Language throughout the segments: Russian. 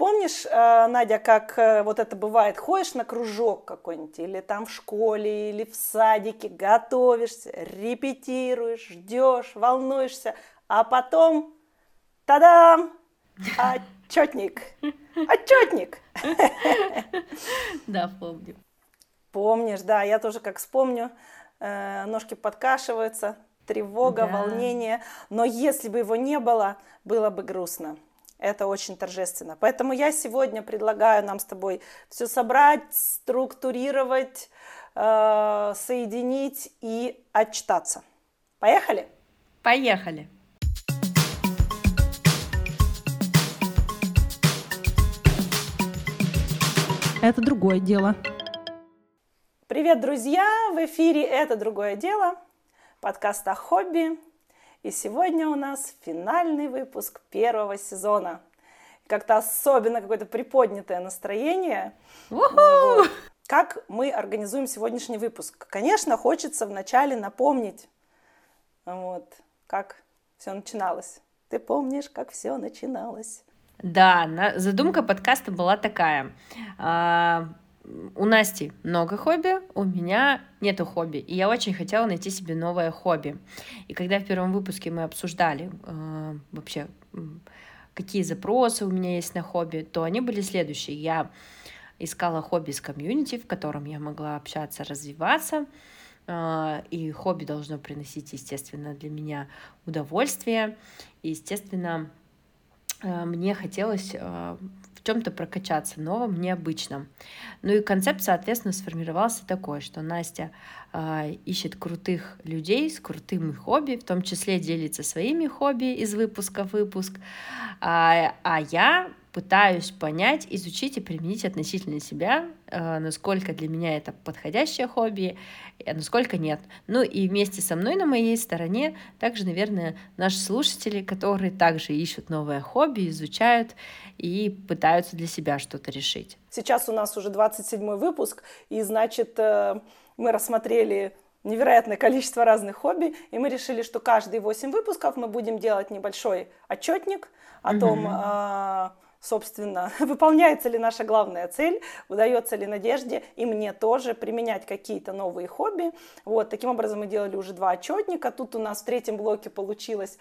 Помнишь, э, Надя, как э, вот это бывает, ходишь на кружок какой-нибудь, или там в школе, или в садике, готовишься, репетируешь, ждешь, волнуешься, а потом, тадам, отчетник, отчетник. Да, помню. Помнишь, да, я тоже как вспомню, э, ножки подкашиваются, тревога, да. волнение, но если бы его не было, было бы грустно. Это очень торжественно. Поэтому я сегодня предлагаю нам с тобой все собрать, структурировать, э, соединить и отчитаться. Поехали? Поехали. Это другое дело. Привет, друзья! В эфире «Это другое дело» подкаст о хобби. И сегодня у нас финальный выпуск первого сезона. Как-то особенно какое-то приподнятое настроение. Вот. Как мы организуем сегодняшний выпуск? Конечно, хочется вначале напомнить, вот, как все начиналось. Ты помнишь, как все начиналось? Да, задумка подкаста была такая а, у Насти много хобби, у меня нету хобби, и я очень хотела найти себе новое хобби. И когда в первом выпуске мы обсуждали э, вообще, какие запросы у меня есть на хобби, то они были следующие. Я искала хобби с комьюнити, в котором я могла общаться, развиваться, э, и хобби должно приносить, естественно, для меня удовольствие. И, естественно, э, мне хотелось э, чем-то прокачаться новом, необычном. Ну и концепт, соответственно, сформировался такой, что Настя э, ищет крутых людей с крутым хобби, в том числе делится своими хобби из выпуска в выпуск, а, а я пытаюсь понять, изучить и применить относительно себя, э, насколько для меня это подходящее хобби, а насколько нет. Ну и вместе со мной на моей стороне также, наверное, наши слушатели, которые также ищут новое хобби, изучают и пытаются для себя что-то решить. Сейчас у нас уже 27 выпуск, и значит, э, мы рассмотрели невероятное количество разных хобби, и мы решили, что каждые 8 выпусков мы будем делать небольшой отчетник о том, mm-hmm собственно, выполняется ли наша главная цель, удается ли Надежде и мне тоже применять какие-то новые хобби. Вот, таким образом мы делали уже два отчетника. Тут у нас в третьем блоке получилось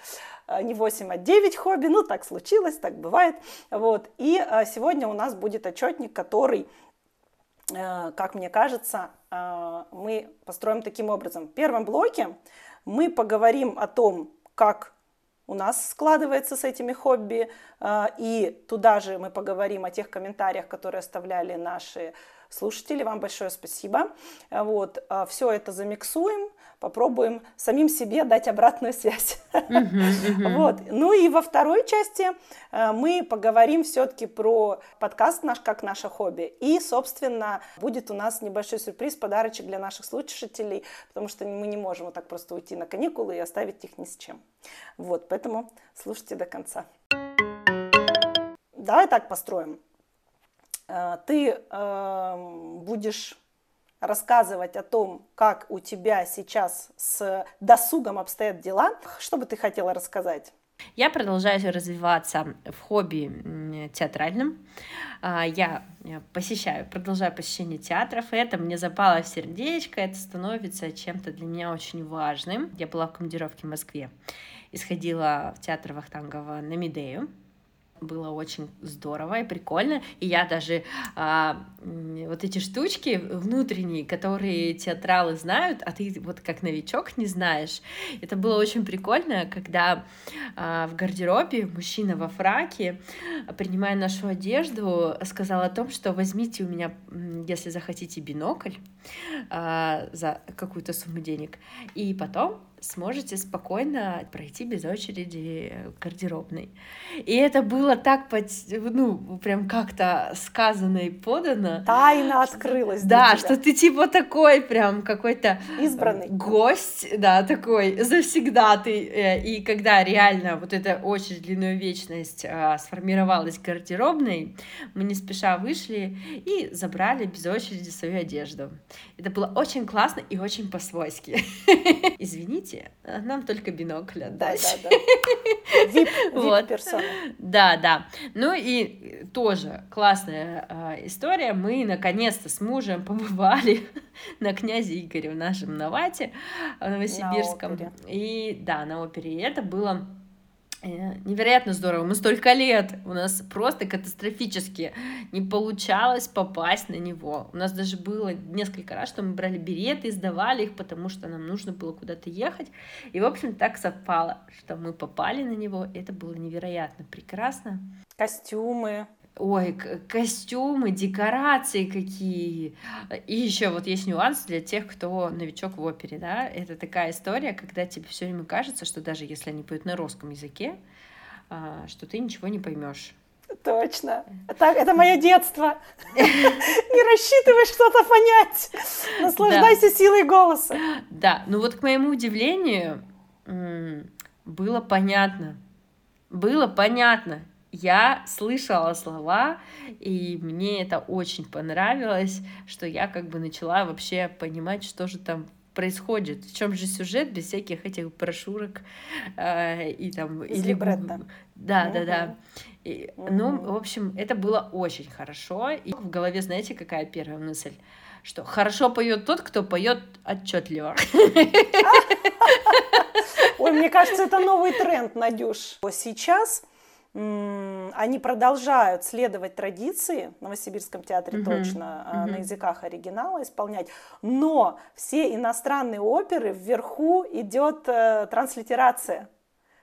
э, не 8, а 9 хобби. Ну, так случилось, так бывает. Вот, и э, сегодня у нас будет отчетник, который э, как мне кажется, мы построим таким образом. В первом блоке мы поговорим о том, как у нас складывается с этими хобби. А, и туда же мы поговорим о тех комментариях, которые оставляли наши слушатели. Вам большое спасибо. Вот. А, Все это замиксуем, попробуем самим себе дать обратную связь. Вот. Ну и во второй части э, мы поговорим все-таки про подкаст наш как наше хобби. И, собственно, будет у нас небольшой сюрприз, подарочек для наших слушателей, потому что мы не можем вот так просто уйти на каникулы и оставить их ни с чем. Вот, поэтому слушайте до конца. Давай так построим. Э, ты э, будешь рассказывать о том, как у тебя сейчас с досугом обстоят дела. Что бы ты хотела рассказать? Я продолжаю развиваться в хобби театральном. А, я посещаю, продолжаю посещение театров, и это мне запало в сердечко, это становится чем-то для меня очень важным. Я была в командировке в Москве и сходила в театр Вахтангова на Медею, было очень здорово и прикольно. И я даже а, вот эти штучки внутренние, которые театралы знают, а ты вот как новичок не знаешь. Это было очень прикольно, когда а, в гардеробе мужчина во фраке, принимая нашу одежду, сказал о том, что возьмите у меня, если захотите, бинокль а, за какую-то сумму денег, и потом сможете спокойно пройти без очереди гардеробной. И это было так, под, ну, прям как-то сказано и подано. Тайна открылась. Да, что ты типа такой прям какой-то избранный гость, да, такой завсегда ты. Э, и когда реально вот эта очередь длинную вечность сформировалась гардеробной, мы не спеша вышли и забрали без очереди свою одежду. Это было очень классно и очень по-свойски. Извините, приедете, а нам только бинокль Да, отдать. да, да. Вип, Вот. персона. Да, да. Ну и тоже классная э, история. Мы наконец-то с мужем побывали на князе Игоре в нашем Навате в Новосибирском. опере. И да, на опере. И это было невероятно здорово. Мы столько лет, у нас просто катастрофически не получалось попасть на него. У нас даже было несколько раз, что мы брали билеты, сдавали их, потому что нам нужно было куда-то ехать. И, в общем, так совпало, что мы попали на него. Это было невероятно прекрасно. Костюмы. Ой, костюмы, декорации какие. И еще вот есть нюанс для тех, кто новичок в опере, да. Это такая история, когда тебе все время кажется, что даже если они поют на русском языке, а, что ты ничего не поймешь. Точно. Так, это мое детство. Не рассчитывай что-то понять. Наслаждайся силой голоса. Да, ну вот к моему удивлению было понятно. Было понятно. Я слышала слова, и мне это очень понравилось, что я как бы начала вообще понимать, что же там происходит, в чем же сюжет без всяких этих брошюрок э, и там Из или либретто. да, да, да. Мгм. И, ну, Мгм. в общем, это было очень хорошо. И в голове, знаете, какая первая мысль? Что хорошо поет тот, кто поет отчетливо. Ой, мне кажется, это новый тренд, Надюш. Сейчас они продолжают следовать традиции в Новосибирском театре Мгм, точно а, на языках оригинала исполнять, но все иностранные оперы вверху идет э, транслитерация,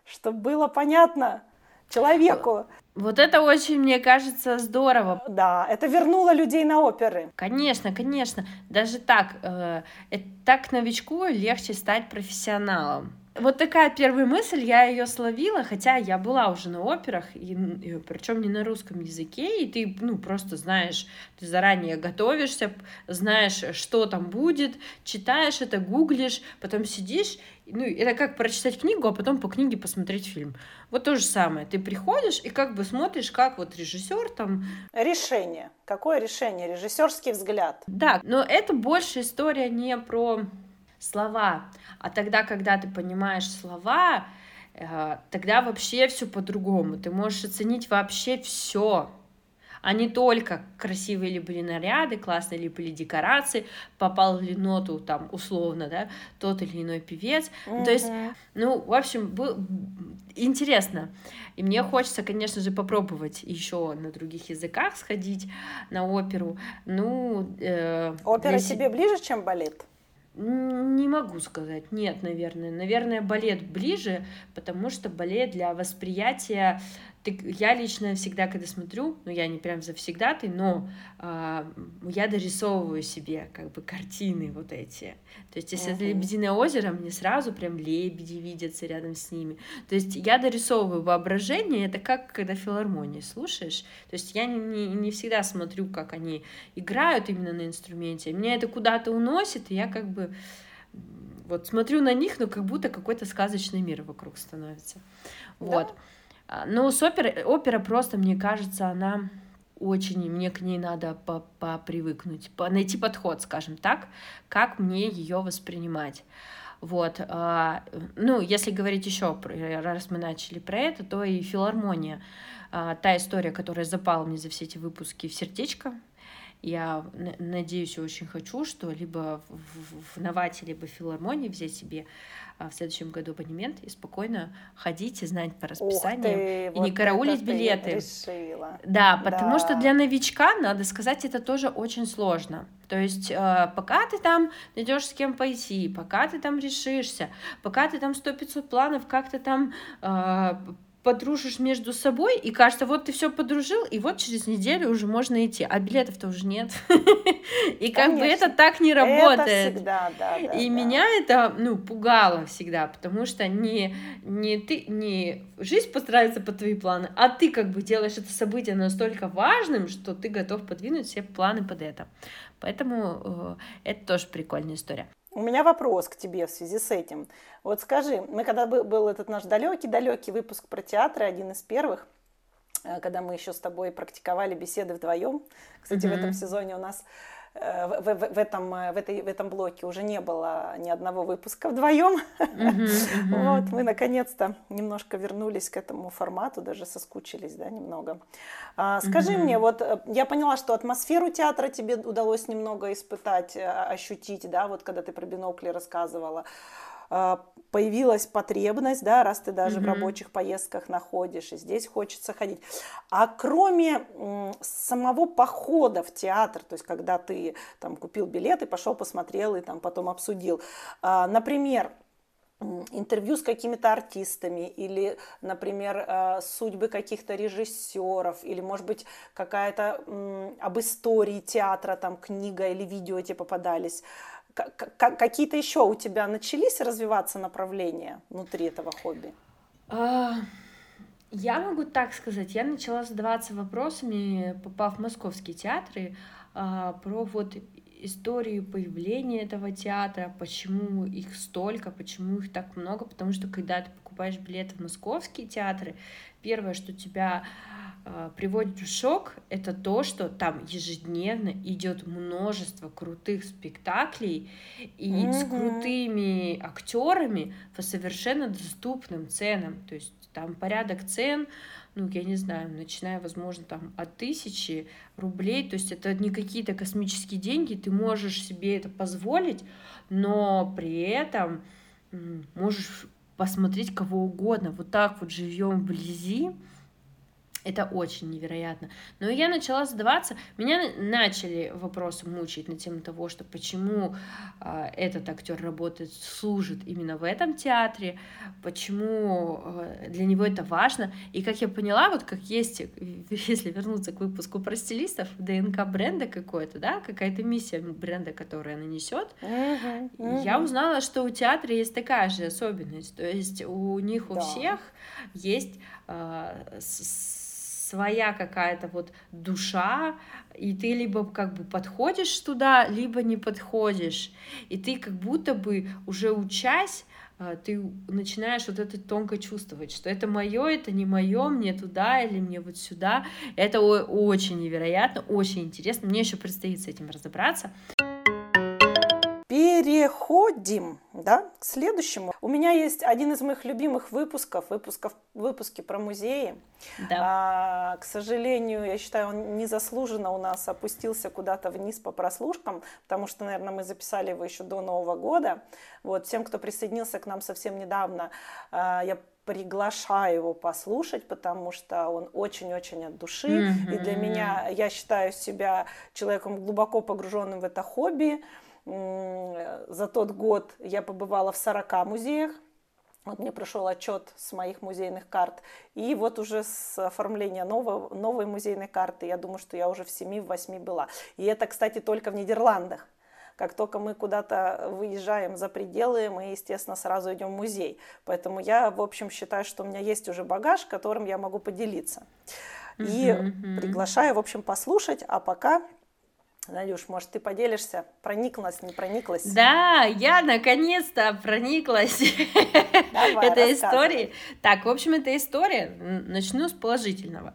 чтобы было понятно человеку. Вот это очень, мне кажется, здорово. Да, это вернуло людей на оперы. Конечно, конечно. Даже так, э, так новичку легче стать профессионалом. Вот такая первая мысль, я ее словила, хотя я была уже на операх, и, причем не на русском языке, и ты, ну, просто знаешь, ты заранее готовишься, знаешь, что там будет, читаешь это, гуглишь, потом сидишь, ну, это как прочитать книгу, а потом по книге посмотреть фильм. Вот то же самое. Ты приходишь и как бы смотришь, как вот режиссер там Решение. Какое решение? Режиссерский взгляд. да, но это больше история не про слова, а тогда, когда ты понимаешь слова, э, тогда вообще все по-другому. Ты можешь оценить вообще все, а не только красивые ли были наряды, классные ли были декорации, попал ли ноту там условно, да, тот или иной певец. Ну, То есть, ну, в общем, был- интересно. И мне хочется, конечно же, попробовать еще на других языках сходить на оперу. Ну, э, Опера для се- тебе ближе, чем балет? Не могу сказать, нет, наверное. Наверное, балет ближе, потому что балет для восприятия... ты- я лично всегда, когда смотрю, ну, я не прям завсегдатый, но а, я дорисовываю себе как бы картины вот эти. То есть, если это Мгм. «Лебединое озеро», мне сразу прям лебеди видятся рядом с ними. То есть, я дорисовываю воображение, это как когда филармонии слушаешь. То есть, я не, не, не всегда смотрю, как они играют именно на инструменте. Меня это куда-то уносит, и я как бы вот смотрю на них, но как будто какой-то сказочный мир вокруг становится. Вот. А, Но с оперой, опера просто, мне кажется, она очень, мне к ней надо по- попривыкнуть, по- найти подход, скажем так, как мне ее воспринимать. Вот, а, ну, если говорить еще, раз мы начали про это, то и филармония, а, та история, которая запала мне за все эти выпуски в сердечко, я надеюсь и очень хочу, что либо в, в- в Навате, либо в филармонии взять себе в следующем году абонемент и спокойно ходить и знать по Ух расписанию. ты, и не вот караулить это ты билеты. решила. Да, потому что Да. для новичка, надо сказать, это тоже очень сложно. То есть, э, пока ты там найдешь с кем пойти, пока ты там решишься, пока ты там 100-500 планов как-то там э, подружишь между собой, и кажется, вот ты все подружил, и вот через неделю уже можно идти, а билетов-то уже нет. И как бы это так не работает. И меня это, ну, пугало всегда, потому что не, не ты, не жизнь постарается под твои планы, а ты как бы делаешь это событие настолько важным, что ты готов подвинуть все планы под это. Поэтому э, это тоже прикольная история. У меня вопрос к тебе в связи с этим. Вот скажи, мы когда бы- был этот наш далекий-далекий выпуск про театры, один из первых, э, когда мы еще с тобой практиковали беседы вдвоем, кстати, в Мгм. этом сезоне у нас в, в, в, этом, э, в, этой, в этом блоке уже не было ни одного выпуска вдвоем. Вот, мы наконец-то немножко вернулись к этому формату, даже соскучились, да, немного. А, скажи мне, вот я поняла, что атмосферу театра тебе удалось немного испытать, ощутить, да, вот когда ты про бинокли рассказывала. А, появилась потребность, да, раз ты даже mm-hmm. в рабочих поездках находишь, и здесь хочется ходить. А кроме самого похода в театр, то есть когда ты там купил билет и пошел посмотрел и там потом обсудил, а, например, интервью с какими-то артистами или, например, а, судьбы каких-то режиссеров или, может быть, какая-то об истории театра, там книга или видео тебе попадались какие-то еще у тебя начались развиваться направления внутри этого хобби? А, я могу так сказать, я начала задаваться вопросами, попав в московские театры, а, про вот историю появления этого театра, почему их столько, почему их так много, потому что когда ты покупаешь билеты в московские театры, первое, что тебя а, приводит в шок, это то, что там ежедневно идет множество крутых спектаклей и mm-hmm. с крутыми актерами по совершенно доступным ценам. То есть там порядок цен, ну, я не знаю, начиная, возможно, там от тысячи рублей, то есть это не какие-то космические деньги, ты можешь себе это позволить, но при этом можешь посмотреть кого угодно. Вот так вот живем вблизи, это очень невероятно. Но я начала задаваться, меня начали вопросы мучить на тему того, что почему э, этот актер работает, служит именно в этом театре, почему э, для него это важно. И как я поняла, вот как есть, если вернуться к выпуску про стилистов, ДНК бренда какой-то, да, какая-то миссия бренда, которая она несет, uh-huh, uh-huh. я узнала, что у театра есть такая же особенность. То есть у них у да. всех есть э, своя какая-то вот душа, и ты либо как бы подходишь туда, либо не подходишь. И ты как будто бы уже учась, а, ты начинаешь вот это тонко чувствовать, что это мое, это не мое, мне туда или мне вот сюда. Это очень невероятно, очень интересно. Мне еще предстоит с этим разобраться. Переходим да, к следующему. У меня есть один из моих любимых выпусков, выпусков выпуски про музеи. Да. А, к сожалению, я считаю, он незаслуженно у нас опустился куда-то вниз по прослушкам, потому что, наверное, мы записали его еще до Нового года. Вот, всем, кто присоединился к нам совсем недавно, а, я приглашаю его послушать, потому что он очень-очень от души. Mm-hmm. И для меня, я считаю себя человеком глубоко погруженным в это хобби. За тот год я побывала в 40 музеях. Вот мне пришел отчет с моих музейных карт. И вот уже с оформления нового, новой музейной карты, я думаю, что я уже в 7-8 была. И это, кстати, только в Нидерландах. Как только мы куда-то выезжаем за пределы, мы, естественно, сразу идем в музей. Поэтому я, в общем, считаю, что у меня есть уже багаж, которым я могу поделиться. И приглашаю, в общем, послушать. А пока Надюш, может, ты поделишься? Прониклась, не прониклась? Да, я наконец-то прониклась Давай, этой историей. Так, в общем, эта история, начну с положительного.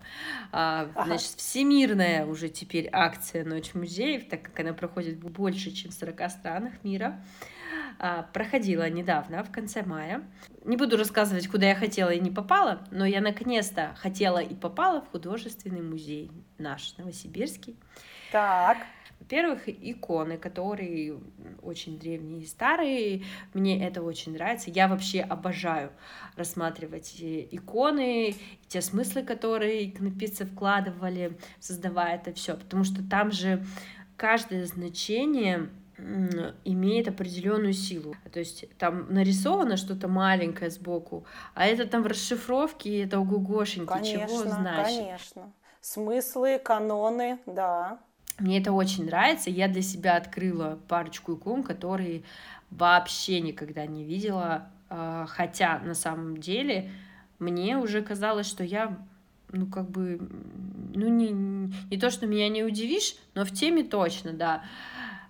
А, ага. Значит, всемирная уже теперь акция «Ночь музеев», так как она проходит в больше, чем в 40 странах мира, а, проходила недавно, в конце мая. Не буду рассказывать, куда я хотела и не попала, но я наконец-то хотела и попала в художественный музей наш, Новосибирский. Так. Во-первых, иконы, которые очень древние и старые. Мне это очень нравится. Я вообще обожаю рассматривать иконы, те смыслы, которые иконописцы вкладывали, создавая это все. Потому что там же каждое значение имеет определенную силу. То есть там нарисовано что-то маленькое сбоку, а это там в расшифровке, это ого-гошеньки, чего значит. Конечно, смыслы, каноны, да. Мне это очень нравится. Я для себя открыла парочку икон, которые вообще никогда не видела. А, хотя на самом деле мне уже казалось, что я, ну, как бы, ну, не, не то, что меня не удивишь, но в теме точно, да.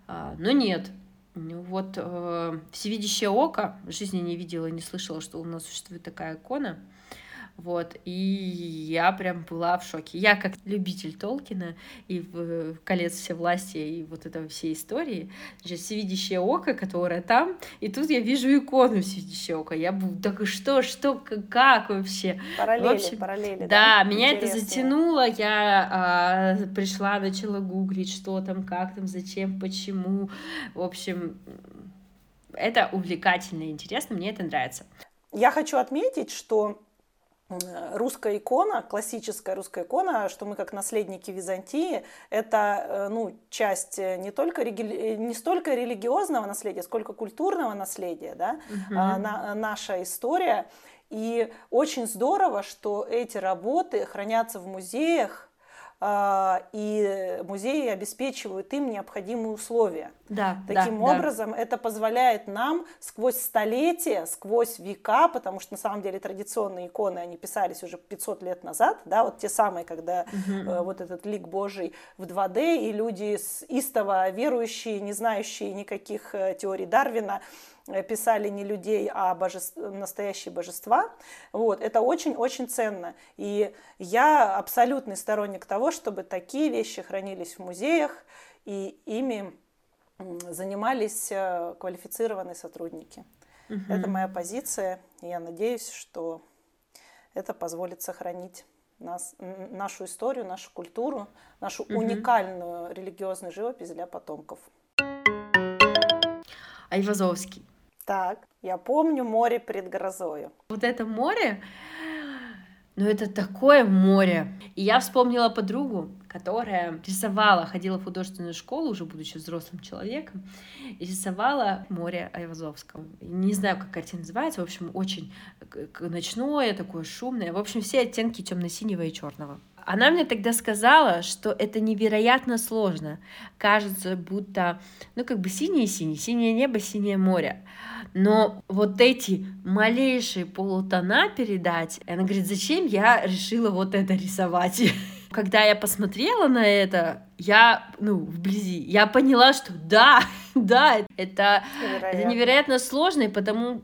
А, но нет. Ну, вот э, всевидящее око в жизни не видела, не слышала, что у нас существует такая икона. Вот, и я прям была в шоке. Я как любитель Толкина и в «Колец власти и вот этого всей истории, значит, всевидящее око, которое там, и тут я вижу икону всевидящее око. Я буду, так что, что, как вообще? Параллели, в общем, параллели, да? да? меня Интересно. это затянуло, я а, пришла, начала гуглить, что там, как там, зачем, почему. В общем, это увлекательно и интересно, мне это нравится. Я хочу отметить, что русская икона, классическая русская икона, что мы как наследники Византии, это э, ну, часть не только реги... не столько религиозного наследия, сколько культурного наследия, да, Мгм. а, на- наша история. И очень здорово, что эти работы хранятся в музеях, и музеи обеспечивают им необходимые условия. Да, Таким да, да. образом, это позволяет нам сквозь столетия, сквозь века, потому что на самом деле традиционные иконы, они писались уже 500 лет назад, да, вот те самые, когда э, вот этот лик Божий в 2D, и люди истово верующие, не знающие никаких э, теорий Дарвина, писали не людей, а божеств- настоящие божества. Вот, это очень-очень ценно. И я абсолютный сторонник того, чтобы такие вещи хранились в музеях, и ими занимались э, квалифицированные сотрудники. Мгм. Это моя позиция, и я надеюсь, что это позволит сохранить нас, нашу историю, нашу культуру, нашу Мгм. уникальную религиозную живопись для потомков. Айвазовский. Так, я помню море перед грозою. Вот это море, ну это такое море. И я вспомнила подругу, которая рисовала, ходила в художественную школу, уже будучи взрослым человеком, и рисовала море Айвазовского. Не знаю, как картина называется, в общем, очень ночное, такое шумное. В общем, все оттенки темно-синего и черного. Она мне тогда сказала, что это невероятно сложно. Кажется, будто, ну, как бы синее-синее, синее небо, синее море. Но вот эти малейшие полутона передать, она говорит, зачем я решила вот это рисовать? Когда я посмотрела на это, я, ну, вблизи, я поняла, что да, да, это, это невероятно сложно, и потому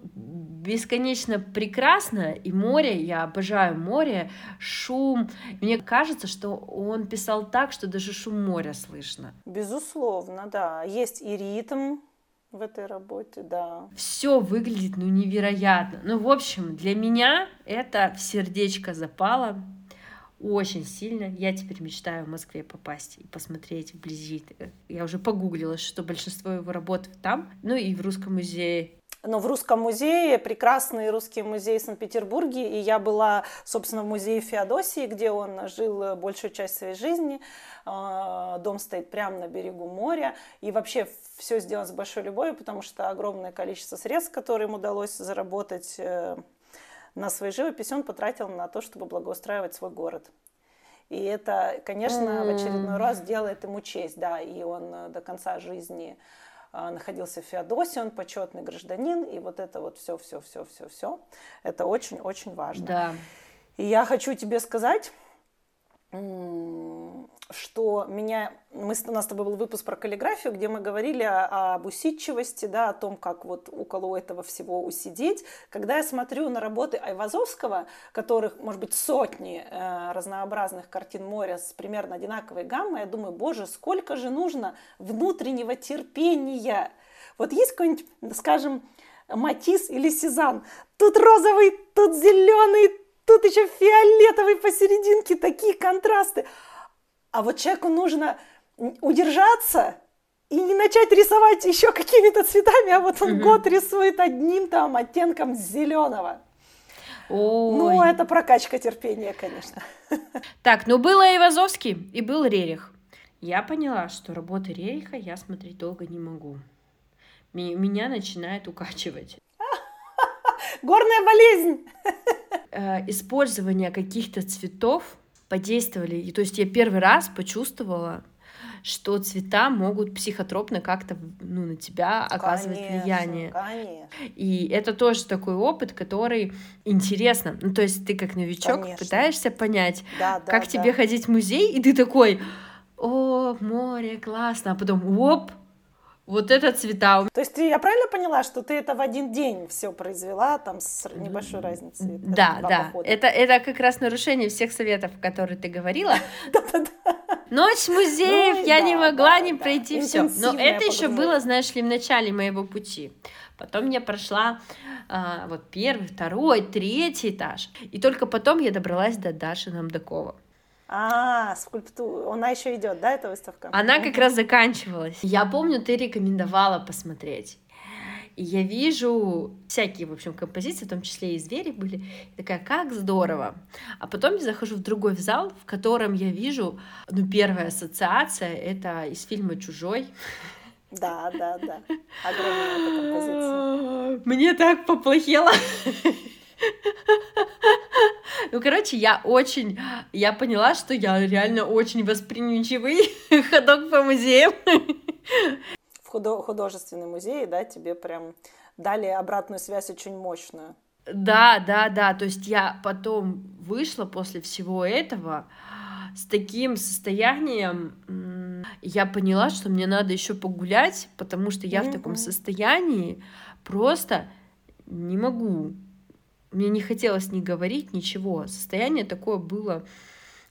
бесконечно прекрасно, и море, я обожаю море, шум. Мне кажется, что он писал так, что даже шум моря слышно. Безусловно, да. Есть и ритм в этой работе, да. Все выглядит, ну, невероятно. Ну, в общем, для меня это в сердечко запало очень сильно. Я теперь мечтаю в Москве попасть и посмотреть вблизи. Я уже погуглила, что большинство его работ там, ну и в Русском музее. Но в Русском музее, прекрасный русский музей в Санкт-Петербурге, и я была, собственно, в музее Феодосии, где он жил большую часть своей жизни. А, Дом стоит прямо на берегу моря, и вообще все сделано с большой любовью, потому что огромное количество средств, которые им удалось заработать э, на своей живописи, он потратил на то, чтобы благоустраивать свой город. И это, конечно, в очередной раз делает ему честь, да, и он э, до конца жизни а, находился в Феодосии, он почетный гражданин, и вот это вот все, все, все, все, все, это очень-очень важно. Да. И я хочу тебе сказать, что меня, мы, у нас с тобой был выпуск про каллиграфию, где мы говорили о- об усидчивости, да, о том, как вот около этого всего усидеть. Когда я смотрю на работы Айвазовского, которых, может быть, сотни э, разнообразных картин моря с примерно одинаковой гаммой, я думаю, боже, сколько же нужно внутреннего терпения. Вот есть какой-нибудь, скажем, Матис или Сезанн. Тут розовый, тут зеленый, тут еще фиолетовый посерединке, такие контрасты. А вот человеку нужно удержаться и не начать рисовать еще какими-то цветами, а вот он Мгм. год рисует одним там оттенком зеленого. Ой. Ну, это прокачка терпения, конечно. Так, ну было Ивазовский и был Рерих. Я поняла, что работы Рериха я смотреть долго не могу. Меня начинает укачивать. Горная болезнь. Э, Использование каких-то цветов подействовали. И то есть я первый раз почувствовала, что цвета могут психотропно как-то ну, на тебя оказывать Конечно, влияние. Конечно. И это тоже такой опыт, который интересно. Ну, то есть ты как новичок Конечно. пытаешься понять, Да, да, как да. тебе ходить в музей, и ты такой, о, море, классно, а потом, оп, Вот это цвета. То есть ты, я правильно поняла, что ты это в один день все произвела, там с небольшой разницей? Да, да. Похода. Это, это как раз нарушение всех советов, которые ты говорила. Ночь музеев, ну я не могла не пройти все. Но это еще было, знаешь ли, в начале моего пути. Потом я прошла а, вот первый, второй, третий этаж. И только потом я добралась до Даши Намдакова. А, скульптура. Она еще идет, да, эта выставка? Она как раз заканчивалась. Я помню, ты рекомендовала посмотреть. И я вижу всякие, в общем, композиции, в том числе и звери были. И такая, как здорово. А потом я захожу в другой зал, в котором я вижу, ну, первая ассоциация, это из фильма «Чужой». Да, да, да. Огромная композиция. Мне так поплохело. Ну, короче, я очень... Я поняла, что я реально очень восприимчивый ходок по музеям. В худо- художественный музей, да, тебе прям дали обратную связь очень мощную. Да, да, да. То есть я потом вышла после всего этого с таким состоянием. Я поняла, что мне надо еще погулять, потому что я mm-hmm. в таком состоянии просто не могу мне не хотелось ни говорить, ничего. Состояние такое было,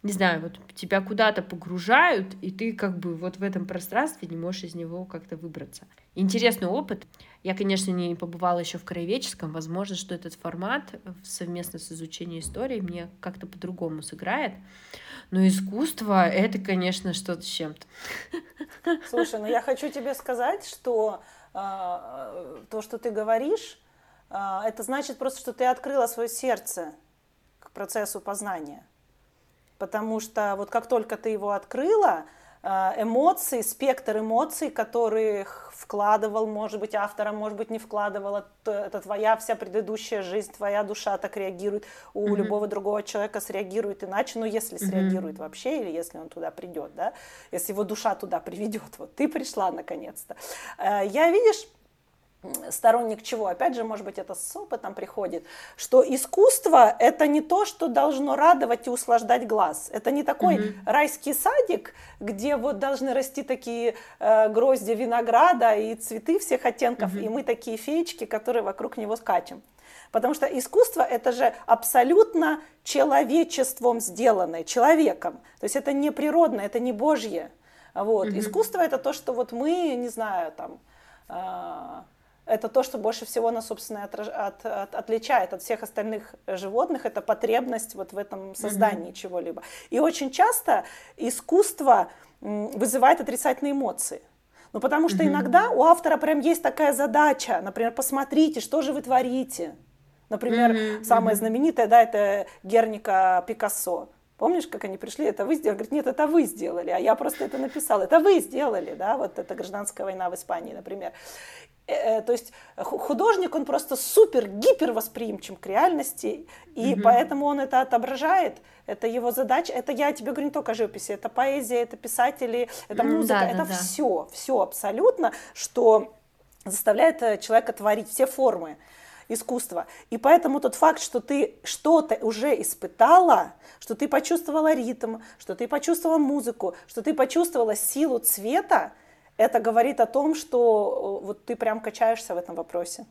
не знаю, вот тебя куда-то погружают, и ты как бы вот в этом пространстве не можешь из него как-то выбраться. Интересный опыт. Я, конечно, не побывала еще в краеведческом. Возможно, что этот формат совместно с изучением истории мне как-то по-другому сыграет. Но искусство — это, конечно, что-то с чем-то. Слушай, ну я хочу тебе сказать, что э, то, что ты говоришь, а, это значит просто, что ты открыла свое сердце к процессу познания. Потому что вот как только ты его открыла, а, эмоции, спектр эмоций, которых вкладывал, может быть, автором, может быть, не вкладывал, это твоя вся предыдущая жизнь, твоя душа так реагирует, у mm-hmm. любого другого человека среагирует иначе, ну, если среагирует mm-hmm. вообще, или если он туда придет, да, если его душа туда приведет, вот ты пришла наконец-то. А, я, видишь, сторонник чего? Опять же, может быть, это с опытом приходит, что искусство – это не то, что должно радовать и услаждать глаз. Это не такой mm-hmm. райский садик, где вот должны расти такие э, грозди винограда и цветы всех оттенков, mm-hmm. и мы такие феечки, которые вокруг него скачем. Потому что искусство – это же абсолютно человечеством сделанное, человеком. То есть это не природное, это не божье. Вот. Mm-hmm. Искусство – это то, что вот мы, не знаю, там… Э, это то, что больше всего нас, собственно, от, от, от, отличает от всех остальных животных, это потребность вот в этом создании mm-hmm. чего-либо. И очень часто искусство вызывает отрицательные эмоции. Ну, потому что mm-hmm. иногда у автора прям есть такая задача, например, посмотрите, что же вы творите. Например, mm-hmm. самое знаменитое, да, это Герника Пикассо. Помнишь, как они пришли, это вы сделали? Говорит, нет, это вы сделали, а я просто это написал. Это вы сделали, да, вот это гражданская война в Испании, например. Э, э, то есть художник, он просто супер-гипер восприимчив к реальности, и mm поэтому он это отображает. Это его задача. Это я тебе говорю не только о живописи, это поэзия, это писатели, это музыка, да, это да, все, все абсолютно, что заставляет э, человека творить все формы искусства. И поэтому тот факт, что ты что-то уже испытала, что ты почувствовала ритм, что ты почувствовала музыку, что ты почувствовала силу цвета, это говорит о том, что вот ты прям качаешься в этом вопросе.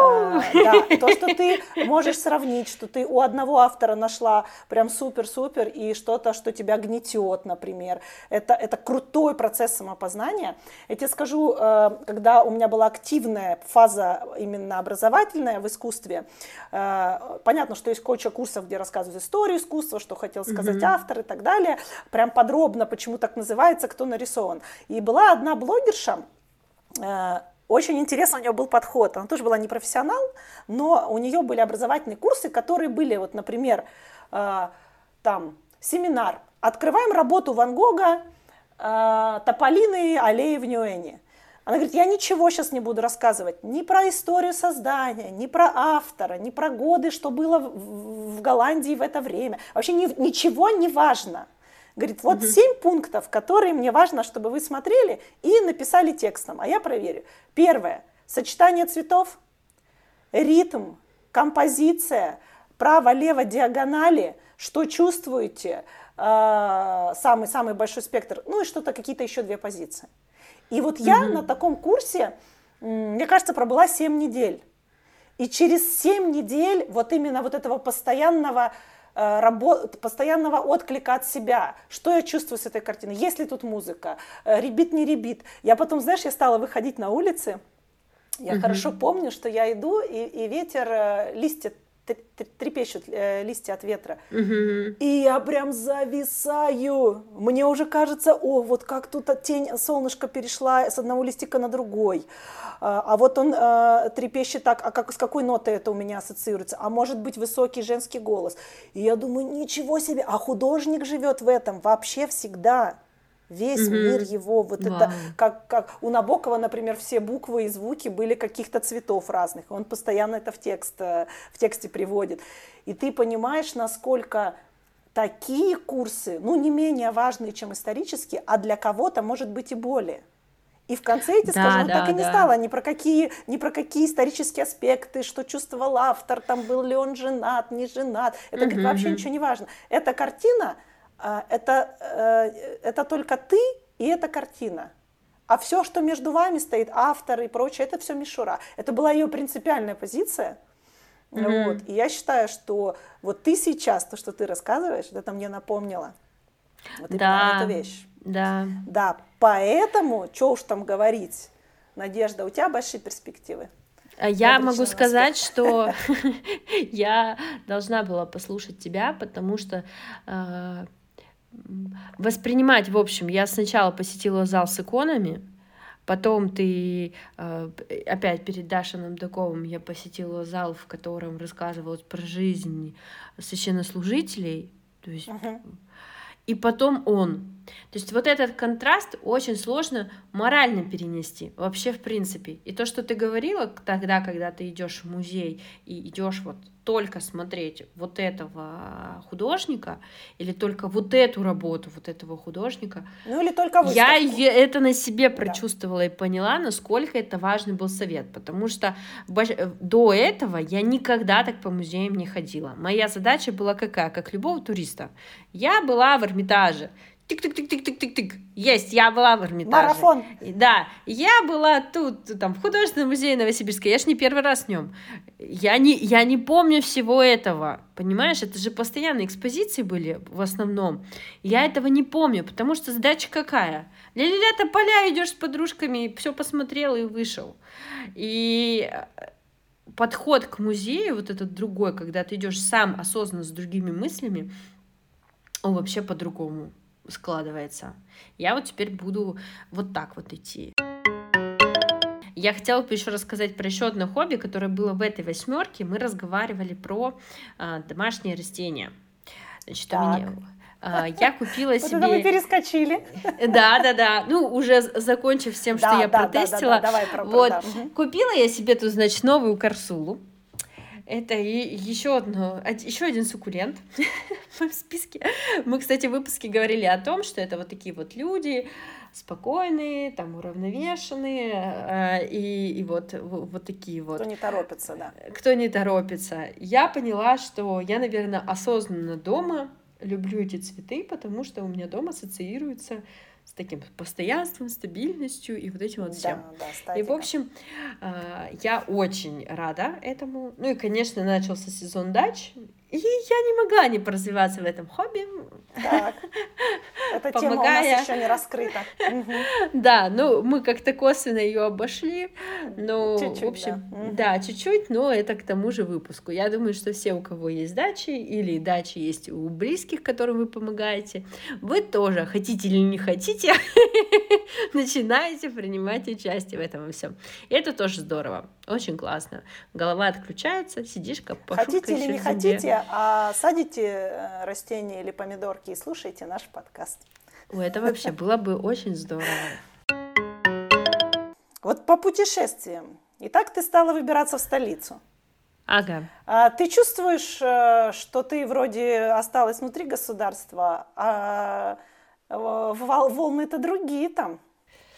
А, да, то, что ты можешь сравнить, что ты у одного автора нашла прям супер-супер и что-то, что тебя гнетет, например. Это, это крутой процесс самопознания. Я тебе скажу, э, когда у меня была активная фаза именно образовательная в искусстве, э, понятно, что есть куча курсов, где рассказывают историю искусства, что хотел сказать mm-hmm. автор и так далее, прям подробно, почему так называется, кто нарисован. И была одна блогерша, э, очень интересно у нее был подход. Она тоже была не профессионал, но у нее были образовательные курсы, которые были, вот, например, э, там, семинар. Открываем работу Ван Гога э, «Тополиные аллеи в Ньюэне». Она говорит, я ничего сейчас не буду рассказывать ни про историю создания, ни про автора, ни про годы, что было в, в Голландии в это время. Вообще ни, ничего не важно. Говорит, вот семь пунктов, которые мне важно, чтобы вы смотрели и написали текстом, а я проверю. Первое. Сочетание цветов, ритм, композиция, право-лево диагонали, что чувствуете, самый-самый большой спектр, ну и что-то, какие-то еще две позиции. И вот я угу. на таком курсе, мне кажется, пробыла 7 недель. И через 7 недель вот именно вот этого постоянного работ, постоянного отклика от себя. Что я чувствую с этой картиной? Есть ли тут музыка? Э, ребит, не ребит? Я потом, знаешь, я стала выходить на улицы. Я угу. хорошо помню, что я иду, и, и ветер, э, листья трепещут э, листья от ветра. Угу. И я прям зависаю. Мне уже кажется, о, вот как тут тень солнышко перешла с одного листика на другой. А, а вот он э, трепещет так, а как, с какой нотой это у меня ассоциируется? А может быть высокий женский голос. И я думаю, ничего себе, а художник живет в этом вообще всегда весь угу. мир его, вот Вау. это, как, как у Набокова, например, все буквы и звуки были каких-то цветов разных, он постоянно это в, текст, э, в тексте приводит. И ты понимаешь, насколько такие курсы, ну, не менее важные, чем исторические, а для кого-то, может быть, и более. И в конце я тебе да, скажу, да, так и не да. стало ни про, какие, ни про какие исторические аспекты, что чувствовал автор, там был ли он женат, не женат. Это угу, говорит, вообще угу. ничего не важно. Эта картина, это, э, это только ты и эта картина. А все, что между вами стоит, автор и прочее, это все мишура. Это была ее принципиальная позиция. Mm-hmm. Вот. И я считаю, что вот ты сейчас, то, что ты рассказываешь, это мне напомнило. Вот да, эту вещь. Да. Да, поэтому, что уж там говорить, Надежда, у тебя большие перспективы. А я могу сказать, что я должна была послушать тебя, потому что э, воспринимать, в общем, я сначала посетила зал с иконами, Потом ты э, опять перед Дашиным Даковым я посетила зал, в котором рассказывалось про жизнь священнослужителей. То есть, uh-huh. И потом он. То есть вот этот контраст очень сложно морально перенести, вообще в принципе. И то, что ты говорила тогда, когда ты идешь в музей и идешь вот только смотреть вот этого художника или только вот эту работу вот этого художника. Ну или только выставку. Я это на себе прочувствовала да. и поняла, насколько это важный был совет, потому что до этого я никогда так по музеям не ходила. Моя задача была какая, как любого туриста. Я была в Эрмитаже, тик-тик-тик-тик-тик-тик-тик. Есть, я была в Эрмитаже. Марафон. Да, я была тут, там, в художественном музее Новосибирска. Я ж не первый раз в нем. Я не, я не помню всего этого. Понимаешь, это же постоянные экспозиции были в основном. Я этого не помню, потому что задача какая? Ля-ля-ля, поля идешь с подружками, все посмотрел и вышел. И подход к музею, вот этот другой, когда ты идешь сам осознанно с другими мыслями, он вообще по-другому складывается. Я вот теперь буду вот так вот идти. Я хотела бы еще рассказать про еще одно хобби, которое было в этой восьмерке. Мы разговаривали про а, домашние растения. Значит, так. у меня а, я купила себе... Вот это мы перескочили. Да, да, да. Ну, уже закончив с тем, что я протестила. давай про Вот, купила я себе тут, значит, новую корсулу. Это и еще одно, еще один суккулент в списке. Мы, кстати, в выпуске говорили о том, что это вот такие вот люди, спокойные, там уравновешенные, э, и, и вот, вот такие вот. Кто не торопится, да. Кто не торопится. Я поняла, что я, наверное, осознанно дома люблю эти цветы, потому что у меня дома ассоциируется с таким постоянством, стабильностью и вот этим вот всем. Да, да, и, в общем, а, я очень рада этому. Ну и, конечно, начался сезон дач, и я не могла не поразвиваться в этом хобби. Так. Эта тема у нас еще не раскрыта. Да, ну мы как-то косвенно ее обошли. Ну, в общем, да. чуть-чуть, но это к тому же выпуску. Я думаю, что все, у кого есть дачи, или дачи есть у близких, которым вы помогаете, вы тоже, хотите или не хотите, начинаете принимать участие в этом всем. И это тоже здорово. Очень классно. Голова отключается, сидишь как Хотите или не хотите, а садите э, растения или помидорки и слушайте наш подкаст. О, это вообще было бы очень здорово. Вот по путешествиям. Итак, ты стала выбираться в столицу. Ага. А ты чувствуешь, э, что ты вроде осталась внутри государства, а э, волны-то другие там?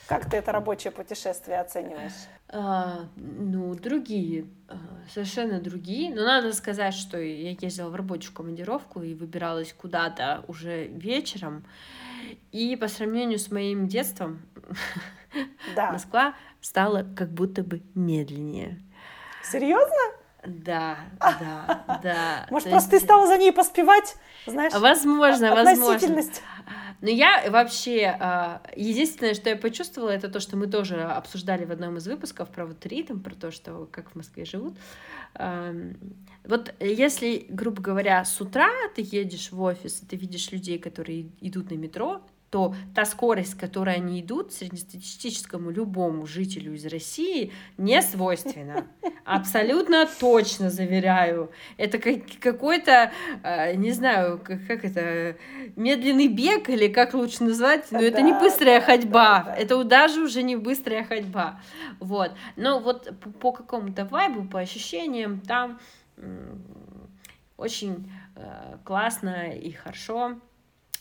Как ты это рабочее путешествие оцениваешь? А, ну, другие, а, совершенно другие. Но надо сказать, что я ездила в рабочую командировку и выбиралась куда-то уже вечером. И по сравнению с моим детством, Да. Москва стала как будто бы медленнее. Серьезно? Да, да, да. Может, То просто ты стала за ней поспевать? Знаешь, Возможно, возможно. Но я вообще... а, Единственное, что я почувствовала, это то, что мы тоже обсуждали в одном из выпусков про вот ритм, про то, что как в Москве живут. Вот если, грубо говоря, с утра ты едешь в офис, и ты видишь людей, которые идут на метро, то та скорость, с которой они идут, среднестатистическому любому жителю из России не свойственна. Абсолютно точно заверяю. Это как- какой-то, э, не знаю, как, это, медленный бег или как лучше назвать, но это не быстрая ходьба. Это даже уже не быстрая ходьба. Вот. Но вот по, какому-то вайбу, по ощущениям, там очень э, классно и хорошо.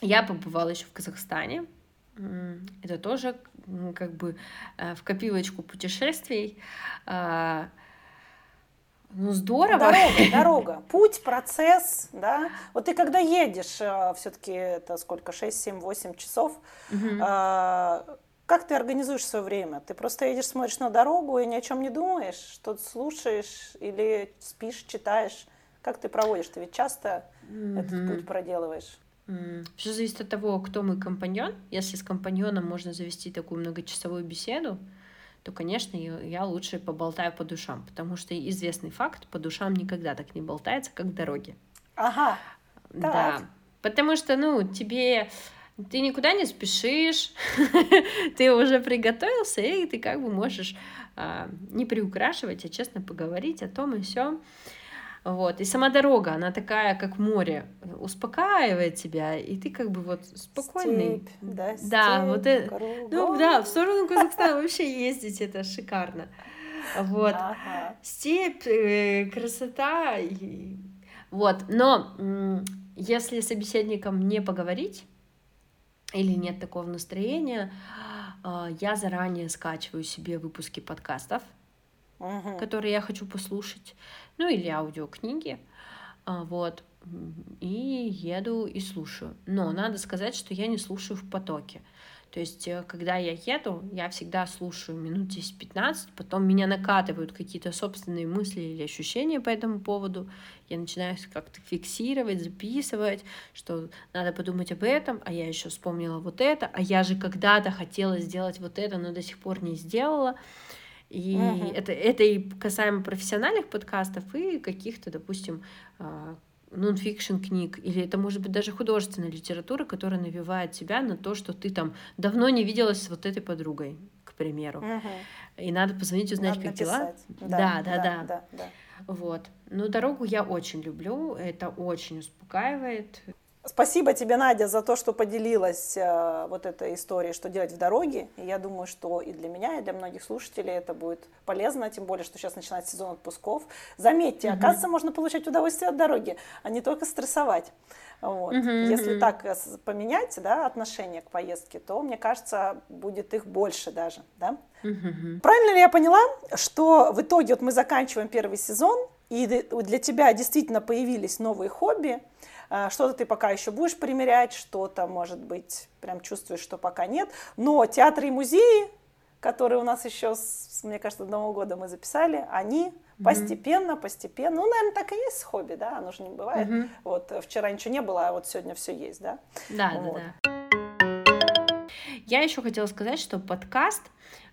Я побывала еще в Казахстане. Это тоже как бы э, в копилочку путешествий. А, Ну, здорово. Дорога, дорога, путь, процесс, да. Вот ты когда едешь, все-таки это сколько, 6, 7, 8 часов, а, как ты организуешь свое время? Ты просто едешь, смотришь на дорогу и ни о чем не думаешь, что-то слушаешь или спишь, читаешь? Как ты проводишь? Ты ведь часто этот Мгм. путь проделываешь. Все зависит от того, кто мой компаньон. Если с компаньоном можно завести такую многочасовую беседу, то, конечно, я лучше поболтаю по душам, потому что известный факт, по душам никогда так не болтается, как в дороге. Ага, Да, Так. потому что, ну, тебе ты никуда не спешишь, ты уже приготовился, и ты как бы можешь а, не приукрашивать, а честно поговорить о том и все. Вот. И сама дорога, она такая, как море, успокаивает тебя, и ты как бы вот спокойный. степь, да, Да, степь, вот это- кругом. Ну да, в сторону Казахстана вообще ездить, это шикарно. Вот Ага. степь, э, красота. и- Вот, но если с собеседником не поговорить или нет такого настроения, а, я заранее скачиваю себе выпуски подкастов, Мгм. которые я хочу послушать, ну или аудиокниги, а, вот, и еду и слушаю. Но надо сказать, что я не слушаю в потоке. То есть, э, когда я еду, я всегда слушаю минут 10-15, потом меня накатывают какие-то собственные мысли или ощущения по этому поводу. Я начинаю как-то фиксировать, записывать, что надо подумать об этом, а я еще вспомнила вот это, а я же когда-то хотела сделать вот это, но до сих пор не сделала. И Мгм. это, это и касаемо профессиональных подкастов и каких-то, допустим, а, нонфикшн книг, или это может быть даже художественная литература, которая навевает тебя на то, что ты там давно не виделась с вот этой подругой, к примеру. Мгм. И надо позвонить, узнать, Надо как дела. написать. Да, да, да. да, да. Вот. Но дорогу я очень люблю, это очень успокаивает. Спасибо тебе, Надя, за то, что поделилась э, вот этой историей, что делать в дороге. И я думаю, что и для меня, и для многих слушателей это будет полезно, тем более, что сейчас начинается сезон отпусков. Заметьте, оказывается, можно получать удовольствие от дороги, а не только стрессовать. Вот. Мгм, Если так э, поменять да, отношение к поездке, то, мне кажется, будет их больше даже. Да? Мгм. Правильно ли я поняла, что в итоге вот мы заканчиваем первый сезон, и для тебя действительно появились новые хобби, что-то ты пока еще будешь примерять, что-то, может быть, прям чувствуешь, что пока нет, но театры и музеи, которые у нас еще, с, мне кажется, до Нового года мы записали, они постепенно, постепенно, ну, наверное, так и есть с хобби, да, оно же не бывает. Мгм. Вот э, вчера ничего не было, а вот сегодня все есть, да. Да, Вот. да, да. Я еще хотела сказать, что подкаст,